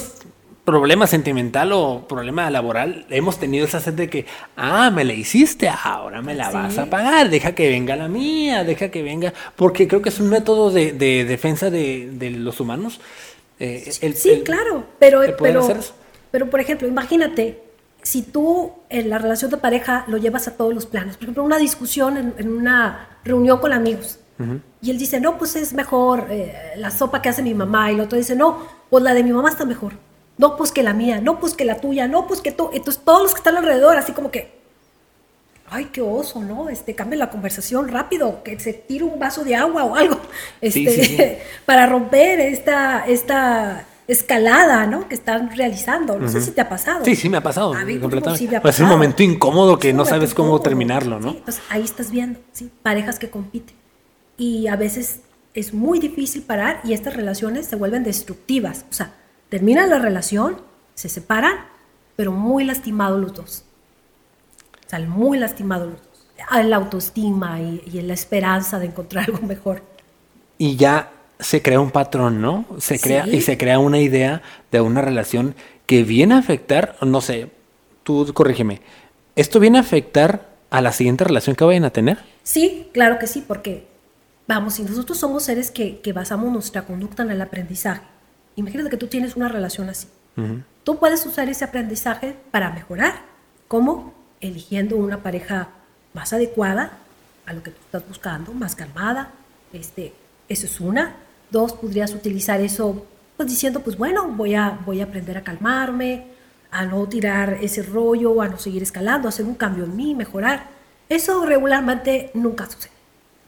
problema sentimental o problema laboral, hemos tenido esa sed de que, ah, me la hiciste, ahora me la Sí. vas a pagar, deja que venga la mía, deja que venga, porque creo que es un método de, de defensa de, de los humanos. eh, el- sí, el- claro, pero, el pero, pero por ejemplo, imagínate, si tú en la relación de pareja lo llevas a todos los planos, por ejemplo, una discusión en, en una reunión con amigos, y él dice, no, pues es mejor eh, la sopa que hace mi mamá, y el otro dice, no, pues la de mi mamá está mejor, no, pues que la mía, no, pues que la tuya, no, pues que tú, entonces todos los que están alrededor, así como que, ay, qué oso, ¿no? Este, cambia la conversación rápido, que se tire un vaso de agua o algo, este, sí, sí. para romper esta, esta escalada, ¿no? Que están realizando. No sé si te ha pasado. Sí, sí, me ha pasado, A mí completamente. ha Pues es un pasado. momento incómodo que no sabes cómo terminarlo, ¿no? sí. Entonces ahí estás viendo, ¿sí? Parejas que compiten. Y a veces es muy difícil parar y estas relaciones se vuelven destructivas. O sea, termina la relación, se separan, pero muy lastimados los dos. O sea, muy lastimados los dos. En la autoestima y, y en la esperanza de encontrar algo mejor. y ya se crea un patrón, ¿no? Se crea Sí. y se crea una idea de una relación que viene a afectar, no sé, tú corrígeme. ¿Esto viene a afectar a la siguiente relación que vayan a tener? Sí, claro que sí, porque, vamos, si nosotros somos seres que, que basamos nuestra conducta en el aprendizaje, imagínate que tú tienes una relación así. Tú puedes usar ese aprendizaje para mejorar. ¿Cómo? Eligiendo una pareja más adecuada a lo que tú estás buscando, más calmada. Este, eso es una. Dos, podrías utilizar eso pues diciendo, pues bueno, voy a, voy a aprender a calmarme, a no tirar ese rollo, a no seguir escalando, a hacer un cambio en mí, mejorar. Eso regularmente nunca sucede.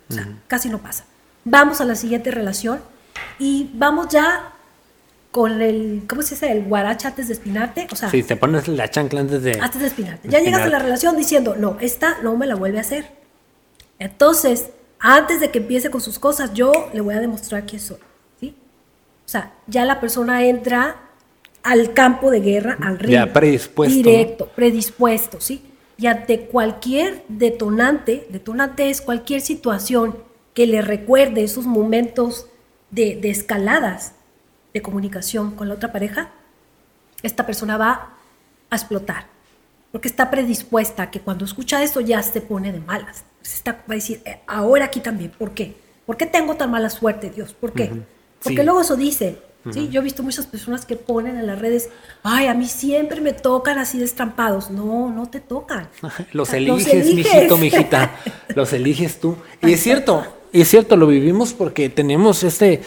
O sea, casi no pasa. Vamos a la siguiente relación y vamos ya con el, ¿cómo se dice? El guaracha antes de espinarte. O sea, Si te pones la chancla antes de... antes de espinarte. Ya llegas a la relación diciendo, no, esta no me la vuelve a hacer. Entonces, antes de que empiece con sus cosas, yo le voy a demostrar quién soy. ¿sí? O sea, ya la persona entra al campo de guerra, al río. Ya predispuesto, Directo, predispuesto, ¿sí? Y ante cualquier detonante, detonante es cualquier situación que le recuerde esos momentos de, de escaladas de comunicación con la otra pareja, esta persona va a explotar. Porque está predispuesta a que cuando escucha esto ya se pone de malas. Se está, va a decir, "Eh, ahora aquí también, ¿por qué? ¿Por qué tengo tan mala suerte, Dios? ¿Por qué? Porque Sí. luego eso dice, ¿sí? Yo he visto muchas personas que ponen en las redes, ay, a mí siempre me tocan así destrampados. No, no te tocan. Los Los eliges, eliges. mijito, mijita. Los eliges tú. Y es cierto, y es cierto, lo vivimos porque tenemos este,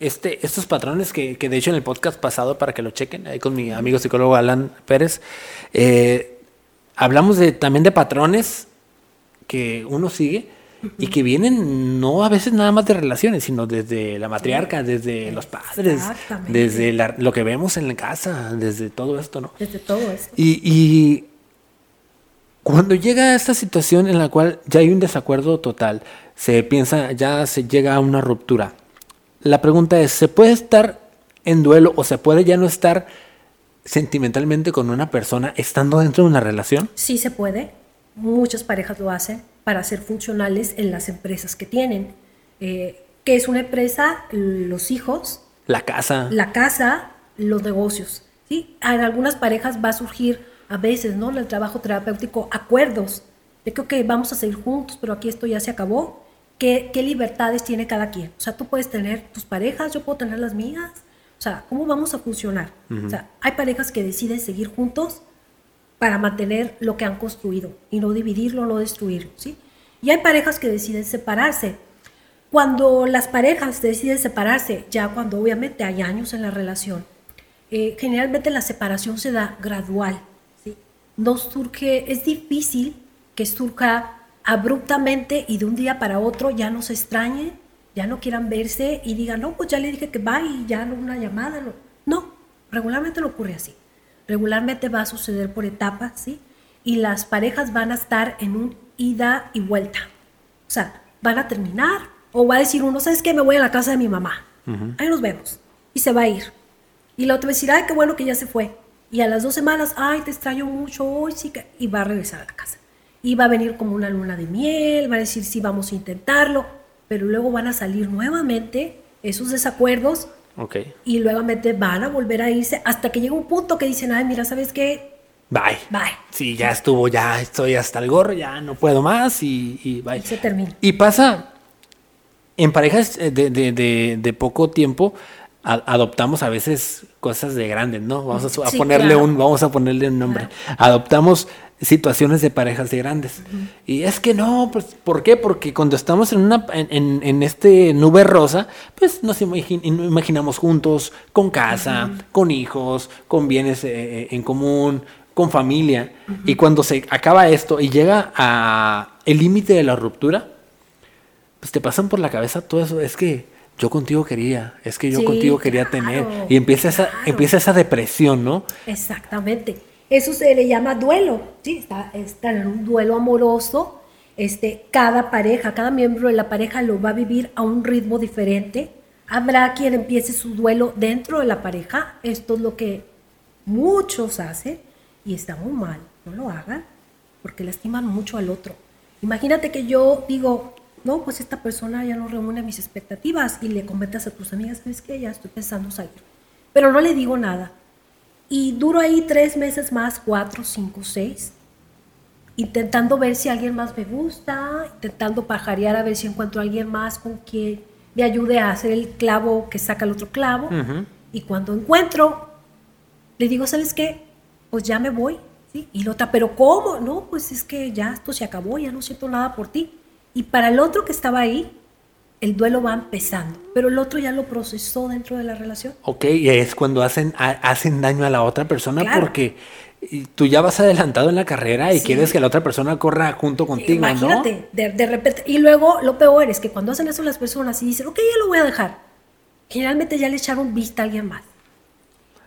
este, estos patrones que, que de hecho en el podcast pasado, para que lo chequen, ahí con mi amigo psicólogo Alan Pérez, eh, hablamos de, también de patrones que uno sigue y que vienen no a veces nada más de relaciones, sino desde la matriarca, desde los padres, desde la- lo que vemos en la casa, desde todo esto, ¿no? Desde todo esto. Y, y cuando llega a esta situación en la cual ya hay un desacuerdo total, se piensa, ya se llega a una ruptura. La pregunta es, ¿se puede estar en duelo o se puede ya no estar sentimentalmente con una persona estando dentro de una relación? Sí se puede. Muchas parejas lo hacen para ser funcionales en las empresas que tienen. Eh, ¿Qué es una empresa? Los hijos, La casa. la casa, los negocios. ¿sí? En algunas parejas va a surgir a veces, ¿no? En el trabajo terapéutico, acuerdos de que, ok, vamos a seguir juntos, pero aquí esto ya se acabó. ¿Qué, qué libertades tiene cada quien? O sea, tú puedes tener tus parejas, yo puedo tener las mías. O sea, ¿cómo vamos a funcionar? O sea, hay parejas que deciden seguir juntos para mantener lo que han construido y no dividirlo, no destruirlo, ¿sí? Y hay parejas que deciden separarse. Cuando las parejas deciden separarse, ya cuando obviamente hay años en la relación, eh, generalmente la separación se da gradual, ¿sí? No surge, es difícil que surja abruptamente y de un día para otro ya no se extrañen, ya no quieran verse y digan, no, pues ya le dije que va y ya no una llamada, no. No, regularmente no ocurre así. Regularmente va a suceder por etapas, ¿sí? Y las parejas van a estar en un ida y vuelta. O sea, van a terminar o va a decir uno, ¿sabes qué? Me voy a la casa de mi mamá. Ahí nos vemos. Y se va a ir. Y la otra va a decir, ay, qué bueno que ya se fue. Y a las dos semanas, ay, te extraño mucho, hoy sí que... Y va a regresar a la casa. Y va a venir como una luna de miel, va a decir, sí, vamos a intentarlo. Pero luego van a salir nuevamente esos desacuerdos Ok. y nuevamente van a volver a irse hasta que llega un punto que dicen, ay, mira, ¿sabes qué? Bye. Bye. Sí, ya estuvo, ya estoy hasta el gorro, ya no puedo más y, y bye. Y se termina. Y pasa, en parejas eh, de, de- de- de poco tiempo, a- adoptamos a veces cosas de grandes, ¿no? Vamos a, su- a Sí, ponerle claro. un, vamos a ponerle un nombre. Adoptamos situaciones de parejas de grandes. Y es que no, pues, ¿por qué? Porque cuando estamos en una, en, en- este nube rosa, pues nos imagin- imaginamos juntos, con casa, con hijos, con bienes eh, en común, con familia. Y cuando se acaba esto y llega a el límite de la ruptura, pues te pasan por la cabeza todo eso. Es que yo contigo quería, es que yo Sí, contigo quería claro, tener. Y empieza esa, empieza esa depresión, ¿no? Exactamente. Eso se le llama duelo, ¿sí? Está, en un duelo amoroso. Este, cada pareja, cada miembro de la pareja lo va a vivir a un ritmo diferente. Habrá quien empiece su duelo dentro de la pareja. Esto es lo que muchos hacen y está muy mal. No lo hagan porque lastiman mucho al otro. Imagínate que yo digo, no, pues esta persona ya no reúne mis expectativas y le comentas a tus amigas, ¿sabes qué? Ya estoy pensando salir. Pero no le digo nada. Y duro ahí tres meses más, cuatro, cinco, seis, intentando ver si alguien más me gusta, intentando pajarear a ver si encuentro a alguien más con quien me ayude a hacer el clavo que saca el otro clavo. Y cuando encuentro, le digo, ¿sabes qué? Pues ya me voy. ¿sí? Y la otra, ¿pero cómo? No, pues es que ya esto se acabó, ya no siento nada por ti. Y para el otro que estaba ahí, el duelo va empezando, pero el otro ya lo procesó dentro de la relación. Ok, y es cuando hacen, ha- hacen daño a la otra persona Claro. porque tú ya vas adelantado en la carrera y Sí. quieres que la otra persona corra junto contigo, Imagínate, de, de repente. Y luego lo peor es que cuando hacen eso las personas y dicen, ok, ya lo voy a dejar, generalmente ya le echaron vista a alguien más. ¿no?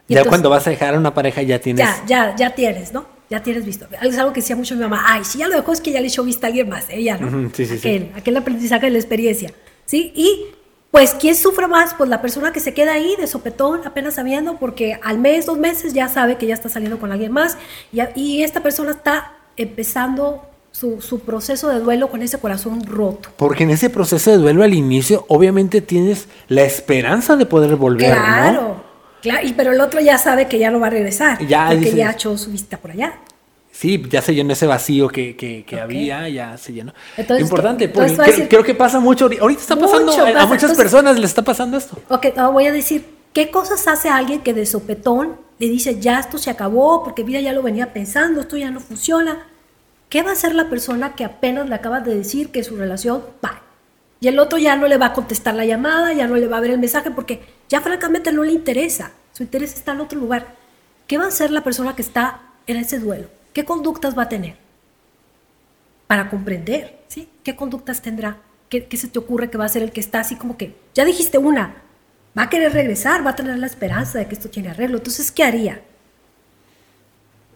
Y Ya entonces, cuando vas a dejar a una pareja ya tienes... Ya, ya, ya tienes, ¿no? Ya tienes visto. Es algo que decía mucho mi mamá. Ay, si ya lo dejó es que ya le echó vista a alguien más. Ella, ¿no? Ujú, sí, sí, sí. aquel, aquel aprendizaje de la experiencia. ¿Sí? Y Pues, ¿quién sufre más? Pues la persona que se queda ahí de sopetón, apenas sabiendo, porque al mes, dos meses ya sabe que ya está saliendo con alguien más y, y esta persona está empezando su, su, proceso de duelo con ese corazón roto. Porque en ese proceso de duelo al inicio, obviamente tienes la esperanza de poder volver. Claro, claro, y, pero el otro ya sabe que ya no va a regresar, ya porque ya echó su vista por allá. Sí, ya se llenó ese vacío que, que, que había, ya se llenó. Entonces, Importante, pues, creo, que pasa mucho. Ahorita está pasando, a, muchas personas les está pasando esto. Ok, voy a decir, ¿qué cosas hace alguien que de sopetón le dice, ya esto se acabó, porque mira, ya lo venía pensando, esto ya no funciona? ¿Qué va a hacer la persona que apenas le acaba de decir que su relación va? Y el otro ya no le va a contestar la llamada, ya no le va a ver el mensaje, porque ya francamente no le interesa. Su interés está en otro lugar. ¿Qué va a hacer la persona que está en ese duelo? ¿Qué conductas va a tener? Para comprender, ¿sí? ¿Qué conductas tendrá? ¿Qué, se te ocurre que va a ser el que está así como que, ya dijiste una, va a querer regresar, va a tener la esperanza de que esto tiene arreglo? Entonces, ¿qué haría?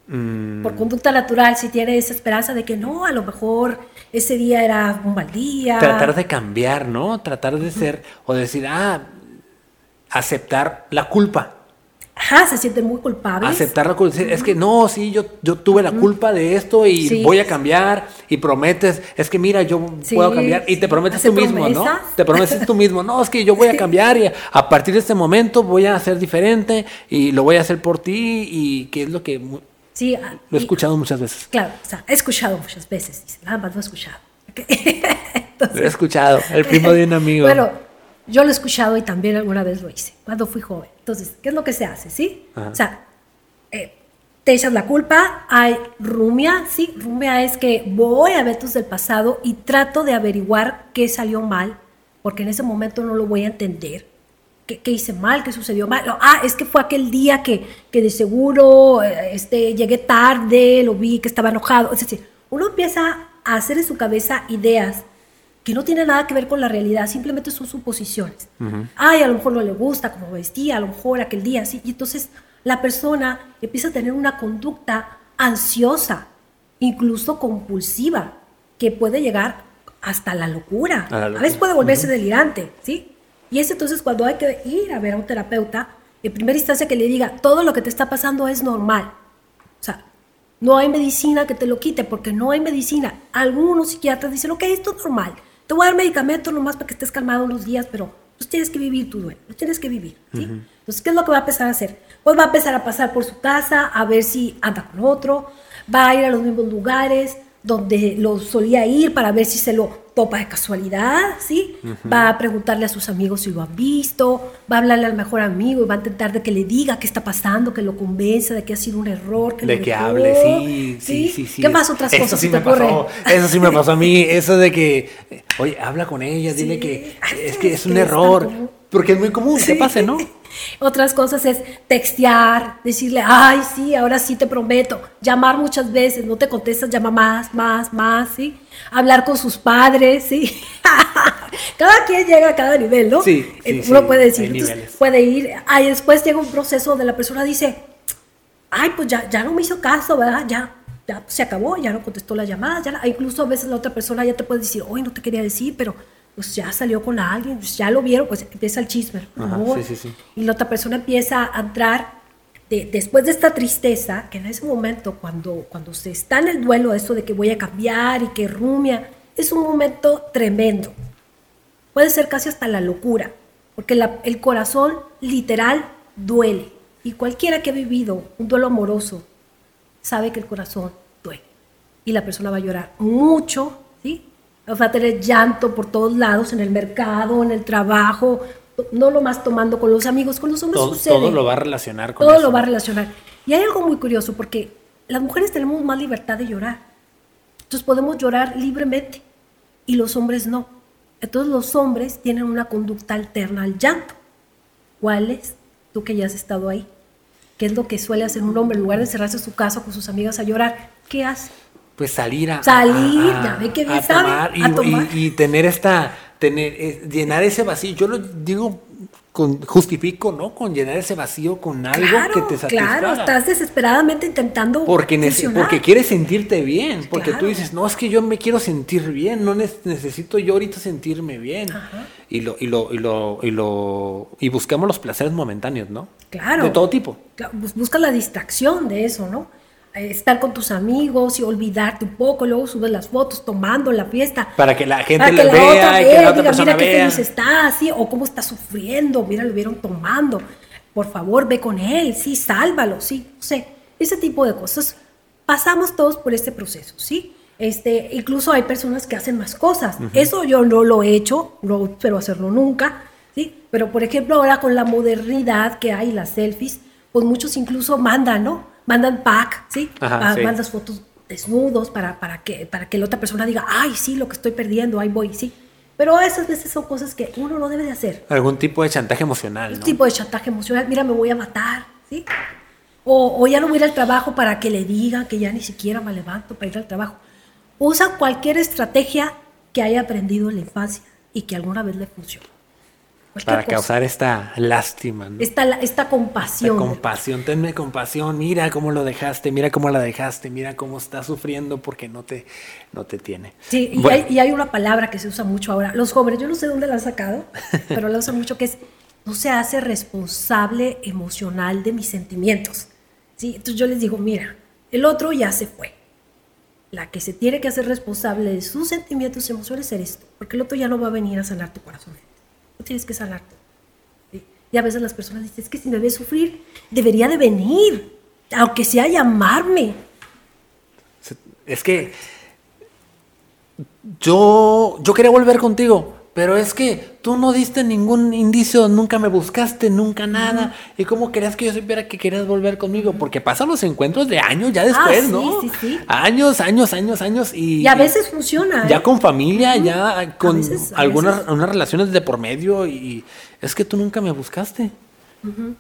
Mm. Por conducta natural, si tiene esa esperanza de que no, a lo mejor ese día era un mal día. Tratar de cambiar, ¿no? Tratar de ser, o decir, ah, aceptar la culpa. Ajá, se sienten muy culpables. Aceptar la culpa. Es que no, sí, yo, yo tuve la culpa de esto y voy a cambiar y prometes, es que mira, yo puedo cambiar y te prometes tú mismo, ¿no? Te prometes tú mismo, no, es que yo voy a cambiar y a partir de este momento voy a ser diferente y lo voy a hacer por ti y que es lo que... Sí, ah, lo he escuchado muchas veces. Claro, o sea, he escuchado muchas veces, dice, nada más lo he escuchado. lo he escuchado, el primo de un amigo. Bueno, yo lo he escuchado y también alguna vez lo hice, cuando fui joven. Entonces, ¿qué es lo que se hace? ¿Sí? O sea, eh, te echas la culpa, hay rumia, ¿sí? Rumia es que voy a eventos del pasado y trato de averiguar qué salió mal, porque en ese momento no lo voy a entender. ¿Qué, qué hice mal? ¿Qué sucedió mal? ah, es que fue aquel día que, que de seguro eh, este, llegué tarde, lo vi que estaba enojado. Es decir, uno empieza a hacer en su cabeza ideas que no tiene nada que ver con la realidad, simplemente son suposiciones. Ay, a lo mejor no le gusta como vestía, a lo mejor aquel día, sí. Y entonces la persona empieza a tener una conducta ansiosa, incluso compulsiva, que puede llegar hasta la locura. A, veces puede volverse delirante, ¿sí? Y es entonces cuando hay que ir a ver a un terapeuta, en primera instancia que le diga, todo lo que te está pasando es normal. O sea, no hay medicina que te lo quite, porque no hay medicina. Algunos psiquiatras dicen, ok, esto es normal te voy a dar medicamento nomás para que estés calmado unos días, pero pues tienes que vivir tu duelo, lo tienes que vivir. ¿sí? Entonces, ¿qué es lo que va a empezar a hacer? Pues va a empezar a pasar por su casa, a ver si anda con otro, va a ir a los mismos lugares donde lo solía ir para ver si se lo topa de casualidad, ¿sí? Va a preguntarle a sus amigos si lo han visto, va a hablarle al mejor amigo y va a intentar de que le diga qué está pasando, que lo convenza de que ha sido un error. Que de que hable, sí, sí, sí, sí. ¿Qué más otras cosas sí me pasó, Eso sí me pasó a mí, eso de que, oye, habla con ella, dile que es que es un error, porque es muy común que pase, ¿no? Otras cosas es textear, decirle, ay, sí, ahora sí te prometo, llamar muchas veces, no te contestas, llama más, más, más, ¿sí? Hablar con sus padres, ¿sí? cada quien llega a cada nivel, ¿no? Sí, eh, Uno puede decir, puede ir, ahí después llega un proceso donde la persona dice, ay, pues ya, ya no me hizo caso, ¿verdad? Ya, ya se acabó, ya no contestó la llamada, ya incluso a veces la otra persona ya te puede decir, hoy no te quería decir, pero pues ya salió con alguien, pues ya lo vieron, pues empieza el chisme. Y la otra persona empieza a entrar después de esta tristeza, que en ese momento, cuando, cuando se está en el duelo, eso de que voy a cambiar y que rumia, es un momento tremendo. Puede ser casi hasta la locura, porque el corazón literal duele. Y cualquiera que ha vivido un duelo amoroso sabe que el corazón duele. Y la persona va a llorar mucho, ¿sí? Va a tener llanto por todos lados, en el mercado, en el trabajo, no lo más tomando con los amigos, con los hombres todo, sucede. Todo lo va a relacionar con Todo lo va a relacionar. Y hay algo muy curioso, porque las mujeres tenemos más libertad de llorar. Entonces podemos llorar libremente y los hombres no. Entonces los hombres tienen una conducta alterna al llanto. ¿Cuál es? Tú que ya has estado ahí. ¿Qué es lo que suele hacer un hombre en lugar de cerrarse en su casa con sus amigas a llorar? ¿Qué hace? Pues salir a salir, ya ve que bien tomar, y, tener esta tener llenar ese vacío. Yo lo digo con, justifico, ¿no? Con llenar ese vacío con algo claro, que te satisfaga. Claro, estás desesperadamente intentando porque, funcionar. porque quieres sentirte bien, porque tú Claro. dices, no, es que yo me quiero sentir bien, no ne- necesito yo ahorita sentirme bien. Ajá. Y lo, y lo, y lo, y lo, y buscamos los placeres momentáneos, ¿no? Claro. De todo tipo. Busca la distracción de eso, ¿no? Eh, Estar con tus amigos y olvidarte un poco, luego subes las fotos tomando la fiesta. Para que la gente Para que la vea otra y que la otra diga, persona mira qué vea. feliz está, sí, o cómo está sufriendo, mira, lo vieron tomando. Por favor, ve con él, sí, sálvalo, sí, no sé, ese tipo de cosas. Pasamos todos por este proceso, ¿sí? Este, incluso hay personas que hacen más cosas. Eso yo no lo he hecho, no espero hacerlo nunca, ¿sí? Pero, por ejemplo, ahora con la modernidad que hay, las selfies, pues muchos incluso mandan, ¿no? Mandan pack, ¿sí? Ajá, sí. Mandas fotos desnudos para, para, que, para que la otra persona diga, ay, sí, lo que estoy perdiendo, ahí voy, sí. Pero esas veces son cosas que uno no debe de hacer. Algún tipo de chantaje emocional, Un ¿no? tipo de chantaje emocional, mira, me voy a matar, ¿sí? O, o ya no voy a ir al trabajo para que le digan que ya ni siquiera me levanto para ir al trabajo. Usa cualquier estrategia que haya aprendido en la infancia y que alguna vez le funcione. Para cosa. causar esta lástima, ¿no? esta, esta Esta compasión. compasión, tenme compasión, mira cómo lo dejaste, mira cómo la dejaste, mira cómo está sufriendo porque no te, no te tiene. Sí, y, Bueno, hay, y hay una palabra que se usa mucho ahora. Los jóvenes, yo no sé dónde la han sacado, pero la usan mucho, que es no se hace responsable emocional de mis sentimientos. ¿Sí? Entonces yo les digo, mira, el otro ya se fue. La que se tiene que hacer responsable de sus sentimientos y emociones eres tú, porque el otro ya no va a venir a sanar tu corazón. Tienes que sanar tú. ¿sí? Y a veces las personas dicen, es que si me ves sufrir, debería de venir, aunque sea llamarme. es que yo, yo quería volver contigo, pero es que tú no diste ningún indicio, nunca me buscaste, nunca nada. ¿Y cómo querías que yo supiera que querías volver conmigo? Porque pasan los encuentros de años ya después, Ah, sí, ¿no? sí, sí. Años, años, años, años. Y, Y a veces funciona. Ya ¿eh? con familia, ya con veces- a algunas veces. unas relaciones de por medio y es que tú nunca me buscaste.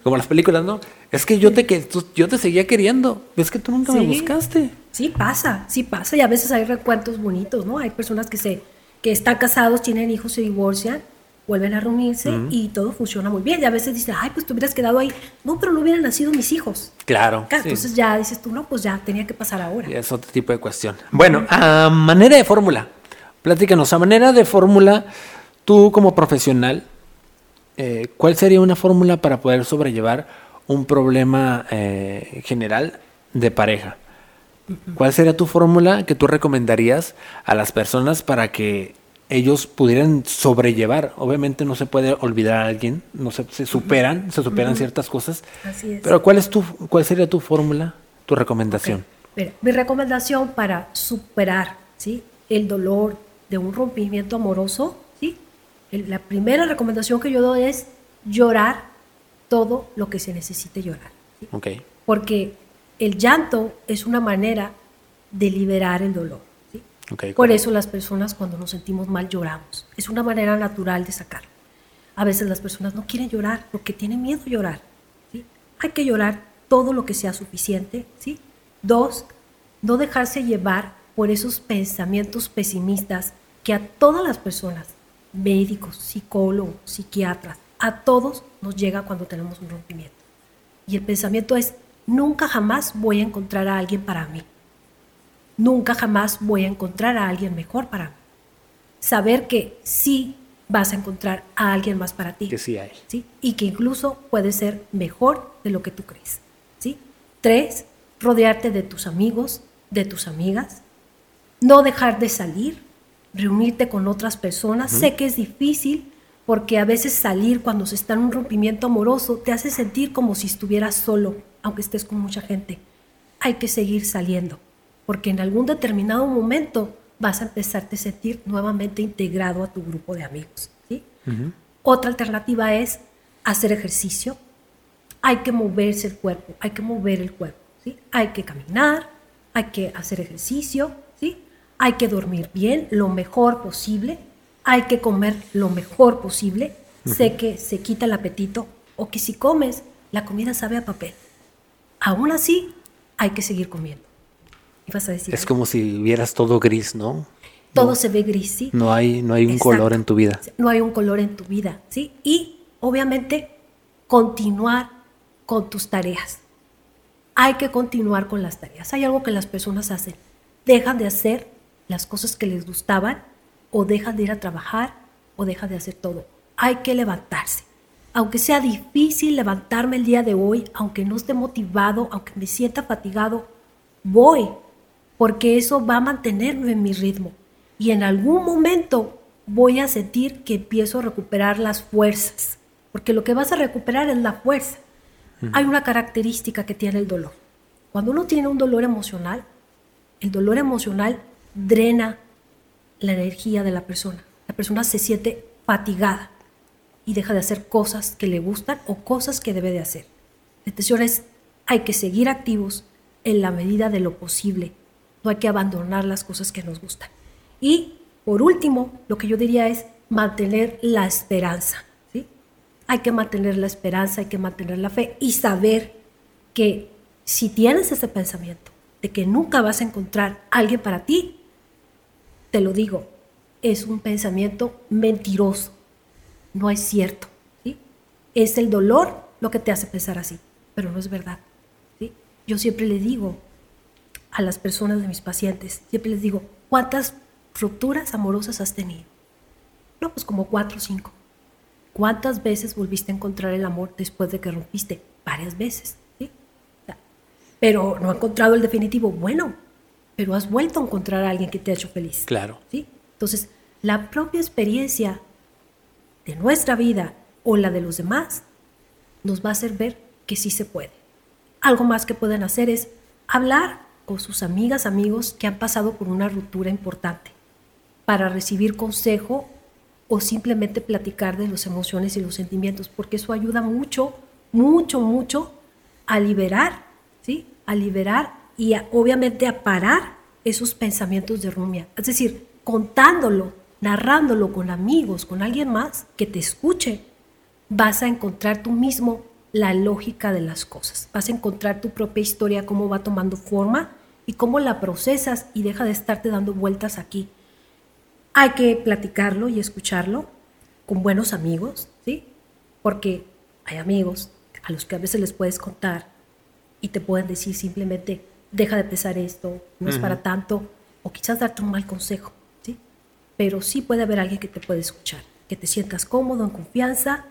Como las películas, ¿no? Es que yo te que tú- yo te seguía queriendo, es que tú nunca me buscaste. Sí pasa, sí pasa y a veces hay recuentos bonitos, ¿no? Hay personas que se que están casados, tienen hijos, se divorcian, vuelven a reunirse y todo funciona muy bien. Y a veces dicen, ay, pues te hubieras quedado ahí. No, pero no hubieran nacido mis hijos. Claro. Claro, sí. Entonces ya dices tú, no, pues ya tenía que pasar ahora. Y es otro tipo de cuestión. Bueno, a manera de fórmula, platícanos, a manera de fórmula, tú como profesional, eh, ¿cuál sería una fórmula para poder sobrellevar un problema eh, general de pareja? ¿Cuál sería tu fórmula que tú recomendarías a las personas para que ellos pudieran sobrellevar? Obviamente no se puede olvidar a alguien, no se, se superan, se superan ciertas cosas. Así es. Pero ¿cuál es tu, cuál sería tu fórmula, tu recomendación? Mira, mi recomendación para superar ¿sí? el dolor de un rompimiento amoroso, ¿sí? El- la primera recomendación que yo doy es llorar todo lo que se necesite llorar. ¿sí? Ok. Porque el llanto es una manera de liberar el dolor. Por correcto. eso las personas cuando nos sentimos mal lloramos. Es una manera natural de sacarlo. A veces las personas no quieren llorar porque tienen miedo a llorar. ¿sí? Hay que llorar todo lo que sea suficiente. ¿sí? Dos, no dejarse llevar por esos pensamientos pesimistas que a todas las personas, médicos, psicólogos, psiquiatras, a todos nos llega cuando tenemos un rompimiento. Y el pensamiento es, nunca jamás voy a encontrar a alguien para mí. Nunca jamás voy a encontrar a alguien mejor para mí. Saber que sí vas a encontrar a alguien más para ti. Que sí hay. ¿sí? Y que incluso puede ser mejor de lo que tú crees. ¿sí? Tres, rodearte de tus amigos, de tus amigas. No dejar de salir, reunirte con otras personas. Sé que es difícil porque a veces salir cuando se está en un rompimiento amoroso te hace sentir como si estuvieras solo, aunque estés con mucha gente. Hay que seguir saliendo, porque en algún determinado momento vas a empezarte a sentir nuevamente integrado a tu grupo de amigos. ¿sí? Otra alternativa es hacer ejercicio. Hay que moverse el cuerpo, hay que mover el cuerpo. ¿sí? Hay que caminar, hay que hacer ejercicio, ¿sí? hay que dormir bien, lo mejor posible, hay que comer lo mejor posible. Sé que se quita el apetito o que si comes, la comida sabe a papel. Aún así, hay que seguir comiendo. ¿Y vas a decir? Es algo? como si vieras todo gris, ¿no? Todo se ve gris, ¿sí? No hay, no hay un Exacto. color en tu vida. No hay un color en tu vida, ¿sí? Y obviamente, continuar con tus tareas. Hay que continuar con las tareas. Hay algo que las personas hacen. Dejan de hacer las cosas que les gustaban o dejan de ir a trabajar o dejan de hacer todo. Hay que levantarse. Aunque sea difícil levantarme el día de hoy, aunque no esté motivado, aunque me sienta fatigado, voy, porque eso va a mantenerme en mi ritmo. Y en algún momento voy a sentir que empiezo a recuperar las fuerzas, porque lo que vas a recuperar es la fuerza. Hay una característica que tiene el dolor. Cuando uno tiene un dolor emocional, el dolor emocional drena la energía de la persona. La persona se siente fatigada y deja de hacer cosas que le gustan o cosas que debe de hacer. La intención es, hay que seguir activos en la medida de lo posible. No hay que abandonar las cosas que nos gustan. Y por último, lo que yo diría es mantener la esperanza. ¿sí? Hay que mantener la esperanza, hay que mantener la fe y saber que si tienes ese pensamiento de que nunca vas a encontrar alguien para ti, te lo digo, es un pensamiento mentiroso, no es cierto. ¿sí? Es el dolor lo que te hace pensar así, pero no es verdad. ¿sí? Yo siempre le digo a las personas de mis pacientes, siempre les digo, ¿cuántas rupturas amorosas has tenido? No, pues como cuatro o cinco. ¿Cuántas veces volviste a encontrar el amor después de que rompiste? Varias veces. ¿sí? Pero no he encontrado el definitivo. Bueno, pero has vuelto a encontrar a alguien que te ha hecho feliz. Claro. ¿sí? Entonces, la propia experiencia de nuestra vida o la de los demás nos va a hacer ver que sí se puede. Algo más que pueden hacer es hablar con sus amigas, amigos que han pasado por una ruptura importante para recibir consejo o simplemente platicar de las emociones y los sentimientos, porque eso ayuda mucho, mucho, mucho a liberar, ¿sí? A liberar y obviamente a parar esos pensamientos de rumia. Es decir, contándolo, narrándolo con amigos, con alguien más que te escuche, vas a encontrar tú mismo la lógica de las cosas. Vas a encontrar tu propia historia, cómo va tomando forma y cómo la procesas y deja de estarte dando vueltas aquí hay que platicarlo y escucharlo con buenos amigos, ¿sí? Porque hay amigos a los que a veces les puedes contar y te pueden decir simplemente, deja de pesar esto, no es para tanto, o quizás darte un mal consejo. Pero sí puede haber alguien que te puede escuchar, que te sientas cómodo, en confianza,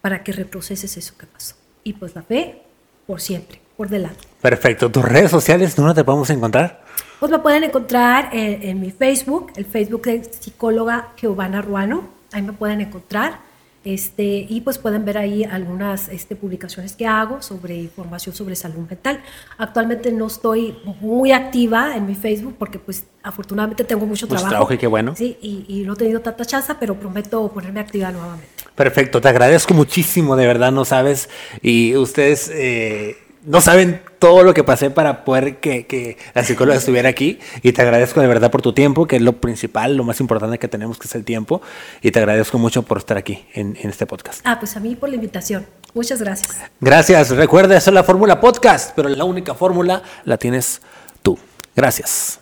para que reproceses eso que pasó. Y pues la fe, por siempre, por delante. Perfecto. ¿Tus redes sociales, dónde te podemos encontrar? Pues me pueden encontrar en, mi Facebook, el Facebook de psicóloga Giovanna Ruano, ahí me pueden encontrar. Este, y pues pueden ver ahí algunas este, publicaciones que hago sobre información sobre salud mental. Actualmente no estoy muy activa en mi Facebook porque pues afortunadamente tengo mucho trabajo. trabajo y qué bueno. Sí, y, y, no he tenido tanta chance, pero prometo ponerme activa nuevamente. Perfecto, te agradezco muchísimo, de verdad, no sabes. Y ustedes... Eh, no saben todo lo que pasé para poder que, la psicóloga estuviera aquí y te agradezco de verdad por tu tiempo, que es lo principal, lo más importante que tenemos, que es el tiempo, y te agradezco mucho por estar aquí en, en este podcast. Ah, pues a mí por la invitación. Muchas gracias. Gracias. Recuerda, esa es la fórmula podcast, pero la única fórmula la tienes tú. Gracias.